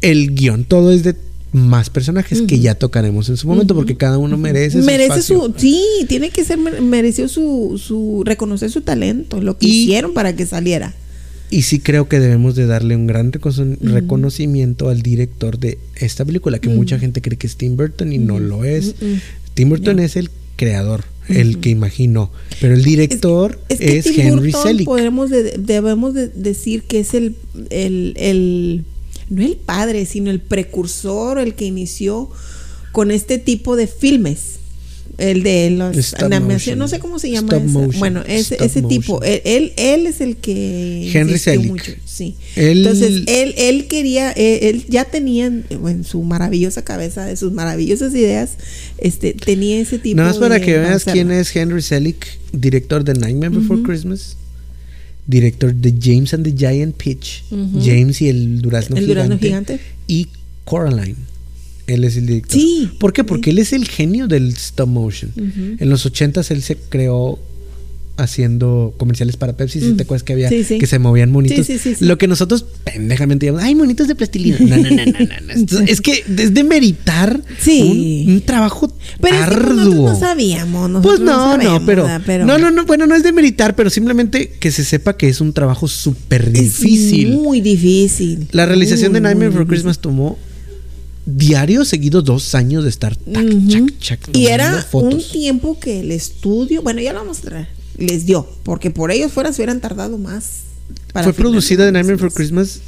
Speaker 1: el guion, todo es de más personajes que ya tocaremos en su momento porque cada uno merece su
Speaker 2: merece
Speaker 1: espacio.
Speaker 2: su. Sí, tiene que ser. mer- Mereció su, su. Reconocer su talento, lo que
Speaker 1: Y-
Speaker 2: hicieron para que saliera.
Speaker 1: Y sí creo que debemos de darle un gran recono- reconocimiento al director de esta película, que mucha gente cree que es Tim Burton y no lo es. Tim Burton es el creador, el que imaginó, pero el director es,
Speaker 2: que Tim
Speaker 1: Henry
Speaker 2: Burton
Speaker 1: Selick.
Speaker 2: de- debemos de decir que es el, el, el- no el padre, sino el precursor, el que inició con este tipo de filmes. El de los animación, no sé cómo se llama
Speaker 1: motion.
Speaker 2: Bueno, ese, ese tipo, él, él, él es el que
Speaker 1: Henry Selick.
Speaker 2: mucho, sí.
Speaker 1: Él-
Speaker 2: Entonces, él, él quería, él, él ya tenía en, su maravillosa cabeza, de sus maravillosas ideas, este, tenía ese tipo
Speaker 1: Nada más para
Speaker 2: de
Speaker 1: que veas
Speaker 2: lanzarla.
Speaker 1: quién es Henry Selick, director de Nightmare Before Christmas, director de James and the Giant Peach. James y el Durazno
Speaker 2: El
Speaker 1: Gigante,
Speaker 2: Durazno Gigante.
Speaker 1: y Coraline. Él es el director.
Speaker 2: Sí.
Speaker 1: ¿Por qué? Porque él es el genio del stop motion. En los ochentas él se creó haciendo comerciales para Pepsi, si
Speaker 2: Mm.
Speaker 1: te acuerdas que había
Speaker 2: Sí, sí.
Speaker 1: que se movían monitos.
Speaker 2: Sí, sí, sí, sí.
Speaker 1: Lo que nosotros pendejamente llamamos, ay, monitos de plastilina. No, no, no, no, no, no. Es que es de meritar
Speaker 2: Sí.
Speaker 1: un, un trabajo
Speaker 2: Pero es que
Speaker 1: arduo.
Speaker 2: nosotros no sabíamos. nosotros
Speaker 1: Pues no,
Speaker 2: sabemos,
Speaker 1: no, pero. No, no, no, bueno, no es de meritar, pero simplemente que se sepa que es un trabajo súper
Speaker 2: Es
Speaker 1: difícil.
Speaker 2: muy difícil.
Speaker 1: La realización
Speaker 2: Muy,
Speaker 1: de Nightmare
Speaker 2: muy difícil.
Speaker 1: Christmas tomó diario seguido dos años de estar tac,
Speaker 2: Ujú.
Speaker 1: chac, chac,
Speaker 2: Y era
Speaker 1: fotos.
Speaker 2: un tiempo que el estudio, bueno, ya lo vamos a traer, les dio, porque por ellos fuera se hubieran tardado más. para
Speaker 1: Fue producida de Nightmare
Speaker 2: más.
Speaker 1: Christmas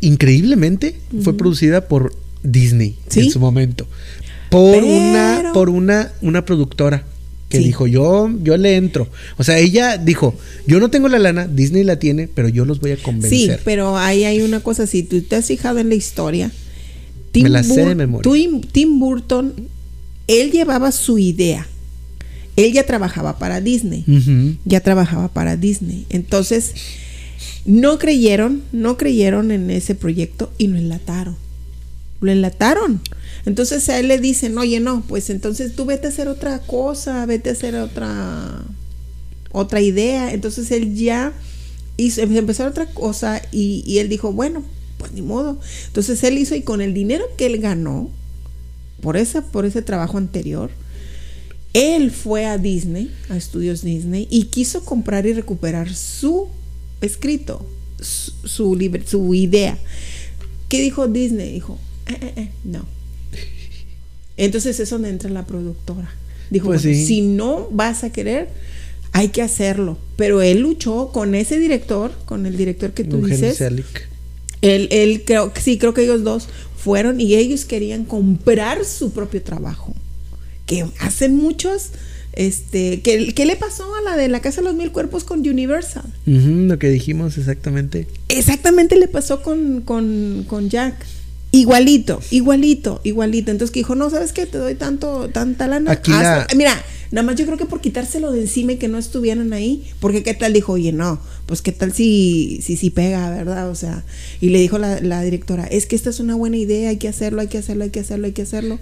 Speaker 1: increíblemente fue producida por Disney
Speaker 2: Sí.
Speaker 1: en su momento por
Speaker 2: Pero-
Speaker 1: una por una una productora que
Speaker 2: Sí.
Speaker 1: dijo yo yo le entro o sea ella dijo yo no tengo la lana Disney la tiene pero yo los voy a
Speaker 2: Sí,
Speaker 1: convencer
Speaker 2: pero ahí hay una cosa, si tú te has fijado en la historia,
Speaker 1: Me la sé de memoria.
Speaker 2: Tim, Tim Burton, él llevaba su idea. Él ya trabajaba para Disney. Ya trabajaba para Disney. Entonces, no creyeron, no creyeron en ese proyecto y lo enlataron. Lo enlataron. Entonces a él le dicen, oye, no, pues entonces tú vete a hacer otra cosa, vete a hacer otra, otra idea. Entonces él ya hizo, empezó a otra cosa y, y él dijo, bueno, pues ni modo. Entonces él hizo y con el dinero que él ganó por, esa, por ese trabajo anterior, él fue a Disney, a estudios Disney, y quiso comprar y recuperar su escrito, su, su, libre- su idea. ¿Qué dijo Disney? Dijo, "Eh, eh, eh, no. Entonces es donde entra la productora. Dijo,
Speaker 1: Pues
Speaker 2: "Bueno,
Speaker 1: sí.
Speaker 2: si no vas a querer, hay que hacerlo. Pero él luchó con ese director, con el director que tú dices.
Speaker 1: Selick.
Speaker 2: Él, él creo, sí, creo que ellos dos fueron y ellos querían comprar su propio trabajo. Que hacen muchos. Este, ¿qué, qué le pasó a la de la Casa de los Mil Cuerpos con Universal?
Speaker 1: Lo que dijimos exactamente
Speaker 2: Exactamente le pasó con, con, con Jack. Igualito, igualito, igualito. Entonces que dijo, no, ¿sabes qué? Te doy tanto, tanta lana.
Speaker 1: Aquí la-
Speaker 2: Hazlo". Mira, nada más yo creo que por quitárselo de encima y que no estuvieran ahí, porque qué tal dijo, oye, no, pues qué tal si, si, si pega, ¿verdad? O sea, y le dijo la, la directora, es que esta es una buena idea, hay que hacerlo, hay que hacerlo, hay que hacerlo, hay que hacerlo.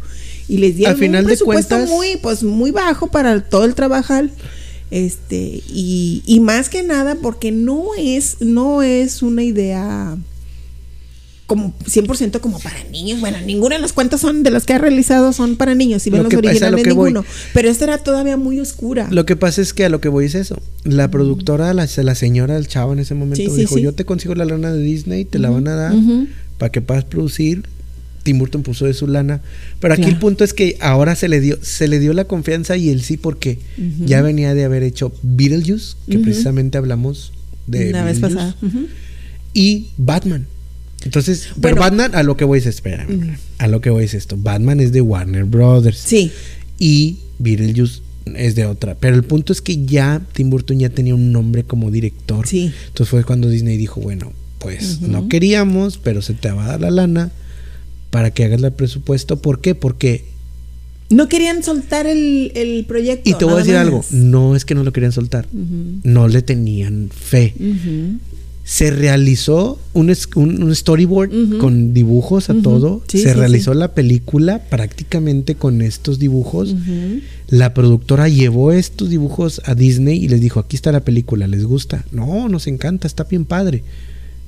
Speaker 2: Y les dieron
Speaker 1: Al final
Speaker 2: un
Speaker 1: de
Speaker 2: presupuesto
Speaker 1: cuentas-
Speaker 2: muy, pues muy bajo para todo el trabajar. Este, y, y más que nada porque no es, no es una idea como 100% como para niños. Bueno, ninguna de las cuentas son de las que ha realizado son para niños. Si ven
Speaker 1: Lo
Speaker 2: los originales,
Speaker 1: voy.
Speaker 2: ninguno. Pero esta era todavía muy oscura.
Speaker 1: Lo que pasa es que a lo que voy es eso. La productora, la, la señora, el chavo en ese momento
Speaker 2: Sí,
Speaker 1: dijo,
Speaker 2: sí.
Speaker 1: yo te consigo la lana de Disney, te la van a dar para que puedas producir. Tim Burton puso de su lana. Pero aquí
Speaker 2: Claro.
Speaker 1: el punto es que ahora se le dio, se le dio la confianza y el sí porque ya venía de haber hecho Beetlejuice, que precisamente hablamos de
Speaker 2: la vez pasada.
Speaker 1: Y Batman. Entonces, pero. Batman, a lo que voy es, espera, a lo que voy es esto. Batman es de Warner Brothers
Speaker 2: Sí.
Speaker 1: y Beetlejuice es de otra. Pero el punto es que ya Tim Burton ya tenía un nombre como director.
Speaker 2: Sí.
Speaker 1: Entonces fue cuando Disney dijo, bueno, pues no queríamos, pero se te va a dar la lana para que hagas el presupuesto. ¿Por qué? Porque
Speaker 2: No querían soltar el, el proyecto.
Speaker 1: Y te voy a decir algo, no es que no lo querían soltar, no le tenían fe. Se realizó un, un- un storyboard con dibujos a todo.
Speaker 2: Sí,
Speaker 1: Se
Speaker 2: sí,
Speaker 1: realizó la película prácticamente con estos dibujos. La productora llevó estos dibujos a Disney y les dijo, aquí está la película, ¿les gusta? No, nos encanta, está bien padre.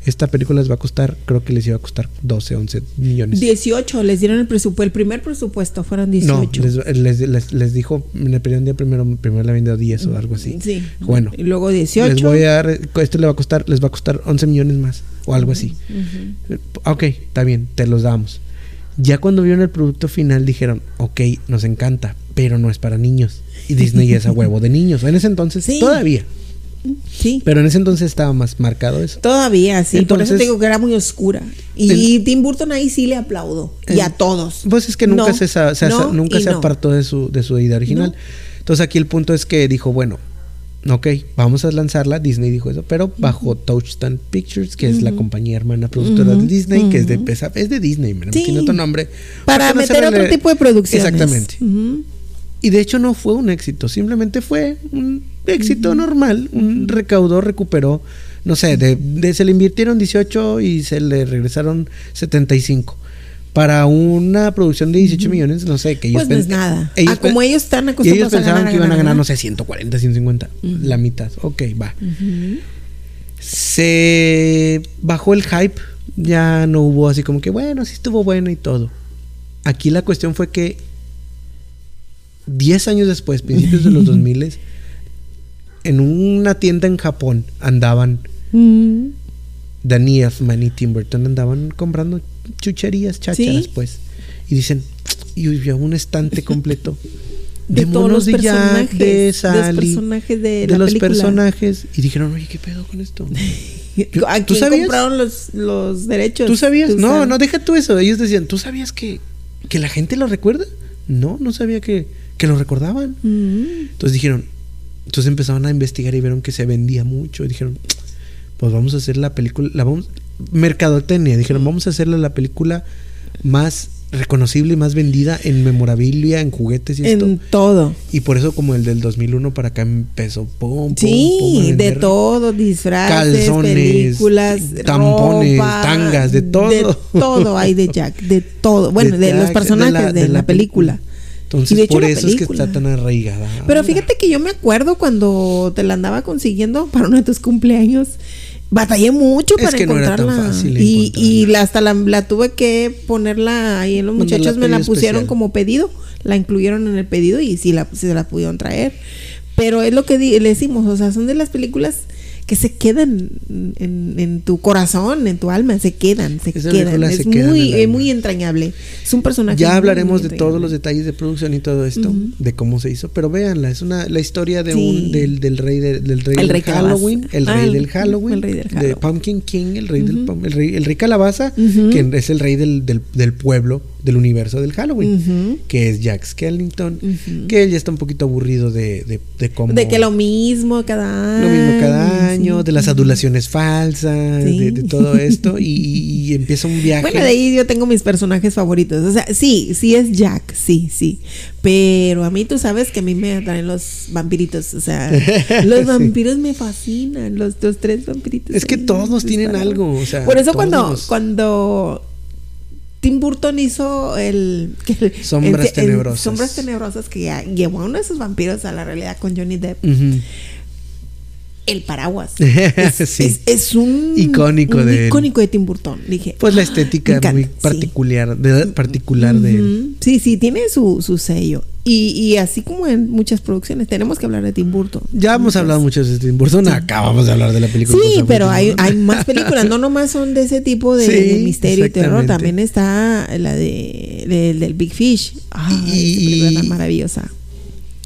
Speaker 1: Esta película les va a costar, creo que les iba a costar 12, 11 millones.
Speaker 2: 18, les dieron el presupuesto. El primer presupuesto fueron
Speaker 1: no,
Speaker 2: 18.
Speaker 1: les, les- les- les dijo, en el primer día primero, primero le vendió 10 o algo así.
Speaker 2: Sí.
Speaker 1: Bueno,
Speaker 2: Y luego 18.
Speaker 1: les voy a dar, esto le va a costar, les va a costar 11 millones más o algo así.
Speaker 2: Ujú.
Speaker 1: Ok, está bien, te los damos. Ya cuando vieron el producto final dijeron, ok, nos encanta, pero no es para niños. Y Disney es a huevo de niños. En ese entonces,
Speaker 2: Sí.
Speaker 1: todavía.
Speaker 2: Sí.
Speaker 1: Pero en ese entonces estaba más marcado eso.
Speaker 2: Todavía, sí. por eso
Speaker 1: Entonces-
Speaker 2: te digo que era muy oscura. Y Tim Burton ahí sí le aplaudo. y a todos.
Speaker 1: Pues es que nunca
Speaker 2: No,
Speaker 1: se, sa- se-
Speaker 2: no
Speaker 1: nunca se
Speaker 2: no.
Speaker 1: apartó de su, de su idea original. Entonces aquí el punto es que dijo, bueno, ok, vamos a lanzarla. Disney dijo eso, pero bajo Touchstone Pictures, que es la compañía hermana productora de Disney, que es de, es de Disney, me
Speaker 2: Sí.
Speaker 1: otro nombre.
Speaker 2: Para meter otro tipo de producciones.
Speaker 1: Exactamente. Y de hecho no fue un éxito, simplemente fue un éxito normal. Un recaudó, recuperó, no sé, de, de- se le invirtieron 18 y se le regresaron 75. Para una producción de 18 millones, no sé, que ellos
Speaker 2: Pues no es nada.
Speaker 1: ellos
Speaker 2: ah, como ellos están
Speaker 1: y ellos
Speaker 2: acostumbrados a
Speaker 1: pensaban
Speaker 2: ganar,
Speaker 1: que iban a ganar, no sé, 140, 150, la mitad. Ok, va. Se bajó el hype, ya no hubo así como que, bueno, sí estuvo bueno y todo. Aquí la cuestión fue que 10 años después, principios de los 2000, en una tienda en Japón andaban
Speaker 2: Mm.
Speaker 1: Danny Elfman y Tim Burton andaban comprando chucherías, chácharas,
Speaker 2: ¿Sí?
Speaker 1: pues. Y dicen, y había un estante completo
Speaker 2: De,
Speaker 1: de,
Speaker 2: todos
Speaker 1: monos
Speaker 2: los
Speaker 1: de Jack,
Speaker 2: personajes.
Speaker 1: de
Speaker 2: de los
Speaker 1: Sally,
Speaker 2: personajes de,
Speaker 1: de
Speaker 2: la
Speaker 1: los
Speaker 2: película.
Speaker 1: personajes. Y dijeron, oye, ¿qué pedo con esto?
Speaker 2: ¿A
Speaker 1: ¿Tú
Speaker 2: quién
Speaker 1: sabías?
Speaker 2: compraron los, los derechos?
Speaker 1: ¿Tú sabías?
Speaker 2: Tú
Speaker 1: no,
Speaker 2: sabes.
Speaker 1: no, deja tú eso. Ellos decían, ¿tú sabías que, que la gente lo recuerda? No, no sabía que, que lo recordaban.
Speaker 2: Mm.
Speaker 1: Entonces dijeron, entonces empezaron a investigar y vieron que se vendía mucho. Y dijeron, pues vamos a hacer la película, la vamos, mercadotecnia. Dijeron, vamos a hacerla la película más reconocible y más vendida en memorabilia, en juguetes y esto.
Speaker 2: En todo.
Speaker 1: Y por eso como el del 2001 para acá empezó, pum, pum,
Speaker 2: Sí, de todo, disfraces,
Speaker 1: calzones,
Speaker 2: películas,
Speaker 1: tampones,
Speaker 2: ropa,
Speaker 1: tangas, de todo.
Speaker 2: De todo hay de Jack, de todo. Bueno, de, los
Speaker 1: Jack,
Speaker 2: personajes de la, película.
Speaker 1: Entonces,
Speaker 2: hecho,
Speaker 1: por eso es que está tan arraigada.
Speaker 2: Pero fíjate que yo me acuerdo cuando te la andaba consiguiendo para uno de tus cumpleaños. Batallé mucho
Speaker 1: Es
Speaker 2: para
Speaker 1: que no era tan
Speaker 2: encontrarla.
Speaker 1: fácil
Speaker 2: y y la, hasta la, la tuve que ponerla ahí en los muchachos me la pusieron
Speaker 1: especial.
Speaker 2: como pedido. La incluyeron en el pedido y sí la, se la pudieron traer. Pero es lo que le decimos, o sea, son de las películas que se quedan en, en tu corazón, en tu alma, se quedan, se quedan. Es
Speaker 1: se
Speaker 2: muy, eh, muy entrañable. Es un personaje.
Speaker 1: Ya hablaremos
Speaker 2: muy
Speaker 1: de todos los detalles de producción y todo esto, de cómo se hizo, pero véanla, es una la historia de
Speaker 2: Sí.
Speaker 1: un del, del rey de- del rey
Speaker 2: El
Speaker 1: del
Speaker 2: rey.
Speaker 1: Halloween, el
Speaker 2: Ah,
Speaker 1: rey
Speaker 2: el-
Speaker 1: del Halloween,
Speaker 2: el rey del
Speaker 1: de
Speaker 2: Halloween.
Speaker 1: Pumpkin King, el rey del
Speaker 2: Ujú.
Speaker 1: pum- el rey el rey calabaza,
Speaker 2: Ujú.
Speaker 1: que es el rey del, del, del pueblo, del universo del Halloween, que es Jack Skellington, que él ya está un poquito aburrido de, de, de cómo
Speaker 2: De que lo mismo cada año.
Speaker 1: lo mismo cada año,
Speaker 2: sí.
Speaker 1: de las adulaciones falsas,
Speaker 2: Sí.
Speaker 1: de, de todo esto, y, y empieza un viaje.
Speaker 2: Bueno, de ahí yo tengo mis personajes favoritos. O sea, sí, sí es Jack, sí, sí. Pero a mí tú sabes que a mí me atraen los vampiritos. O sea, los
Speaker 1: Sí.
Speaker 2: vampiros me fascinan. Los, los tres vampiritos.
Speaker 1: Es que todos tienen algo, o sea,
Speaker 2: Por eso cuando, cuando Tim Burton hizo el... que-
Speaker 1: Sombras
Speaker 2: en
Speaker 1: tenebrosas.
Speaker 2: Sombras tenebrosas que ya llevó a uno de esos vampiros a la realidad con Johnny Depp.
Speaker 1: Ujú.
Speaker 2: El paraguas. Es,
Speaker 1: Sí.
Speaker 2: es- es un...
Speaker 1: Icónico
Speaker 2: un
Speaker 1: de.
Speaker 2: Icónico de Tim Burton. Dije,
Speaker 1: Pues la
Speaker 2: "Ah,
Speaker 1: estética
Speaker 2: me encanta",
Speaker 1: muy
Speaker 2: sí.
Speaker 1: particular, de, particular de él.
Speaker 2: Sí, sí, tiene su, su sello. Y, y así como en muchas producciones, tenemos que hablar de Tim Burton.
Speaker 1: Ya hemos hablado mucho de Tim Burton, acabamos de hablar de la película.
Speaker 2: Sí, pero hay, hay más películas, no nomás son de ese tipo de,
Speaker 1: Sí,
Speaker 2: de misterio y terror, también está la de, de- del Big Fish. Ah,
Speaker 1: Y-
Speaker 2: película tan maravillosa.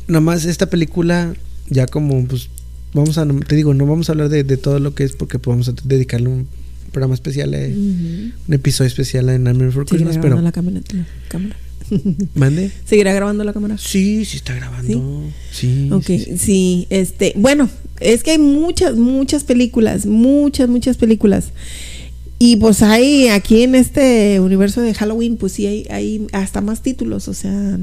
Speaker 1: Nomás esta película, ya como, pues, vamos a, te digo, no vamos a hablar de, de todo lo que es porque pues, vamos a dedicarle un programa especial, eh, un episodio especial en Nightmare for Christmas,
Speaker 2: grabando
Speaker 1: pero...
Speaker 2: la camioneta, la cámara.
Speaker 1: ¿Mande?
Speaker 2: ¿Seguirá grabando la cámara?
Speaker 1: Sí, sí está grabando. Sí.
Speaker 2: Ok,
Speaker 1: sí,
Speaker 2: sí,
Speaker 1: sí.
Speaker 2: este, bueno, es que hay muchas, muchas películas, muchas, muchas películas. Y pues hay aquí en este universo de Halloween, pues sí hay, hay hasta más títulos, o sea,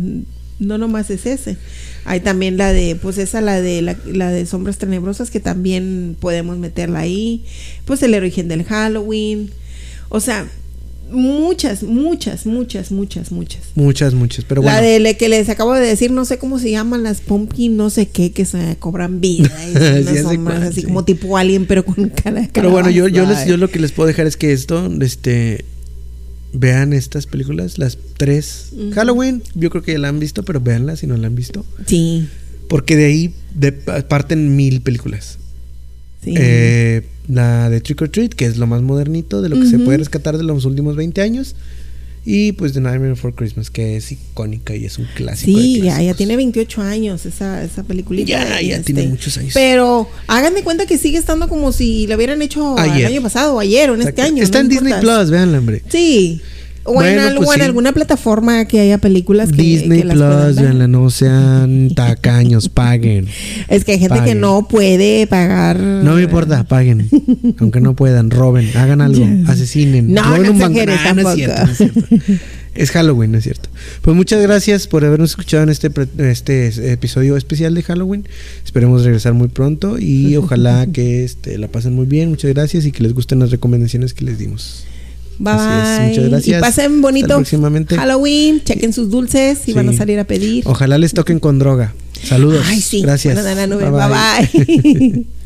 Speaker 2: No nomás es ese. Hay también la de, pues esa, la de la, la de Sombras Tenebrosas, que también podemos meterla ahí. Pues el origen del Halloween. O sea, muchas, muchas, muchas, muchas, muchas.
Speaker 1: Muchas, muchas. Pero bueno.
Speaker 2: La de le- que les acabo de decir, no sé cómo se llaman las pumpkin, no sé qué, que se cobran vida. y
Speaker 1: Sí,
Speaker 2: sombras así
Speaker 1: sí.
Speaker 2: como tipo alien, pero con cara de
Speaker 1: Pero bueno, yo, yo, les, yo lo que les puedo dejar es que esto, este, vean estas películas, las tres. Halloween, yo creo que ya la han visto, pero véanla si no la han visto.
Speaker 2: Sí,
Speaker 1: Porque de ahí de- parten mil películas.
Speaker 2: sí.
Speaker 1: Eh, la de Trick or Treat, que es lo más modernito de lo que se puede rescatar de los últimos 20 años. Y pues The Nightmare Before Christmas, que es icónica y es un clásico.
Speaker 2: Sí, ya, ya tiene 28 años esa, esa peliculita.
Speaker 1: Ya, ya
Speaker 2: este,
Speaker 1: tiene muchos años.
Speaker 2: Pero hagan de cuenta que sigue estando como si lo hubieran hecho
Speaker 1: Ayer.
Speaker 2: el año pasado o ayer o en este año.
Speaker 1: Está
Speaker 2: no
Speaker 1: en Disney. Plus, véanla, hombre.
Speaker 2: Sí. O, en, algo-
Speaker 1: pues
Speaker 2: en
Speaker 1: sí.
Speaker 2: alguna plataforma que haya películas que,
Speaker 1: Disney
Speaker 2: que las
Speaker 1: Plus, no sean tacaños, paguen.
Speaker 2: Es que hay gente que no puede pagar.
Speaker 1: No me importa, paguen. Aunque no puedan, roben, hagan algo, asesinen.
Speaker 2: No,
Speaker 1: roben
Speaker 2: no
Speaker 1: un banco. Ah, no es cierto, no es cierto. Es Halloween, no es cierto. Pues muchas gracias por habernos escuchado en este, este episodio especial de Halloween. Esperemos regresar muy pronto y ojalá que este, la pasen muy bien. Muchas gracias y que les gusten las recomendaciones que les dimos.
Speaker 2: Bye.
Speaker 1: Así es, muchas gracias.
Speaker 2: Y pasen bonito. Halloween. Chequen sus dulces y van a
Speaker 1: Sí.
Speaker 2: salir a pedir.
Speaker 1: Ojalá les toquen con droga. Saludos.
Speaker 2: Ay, sí.
Speaker 1: Gracias.
Speaker 2: Bueno,
Speaker 1: bye.
Speaker 2: bye. bye.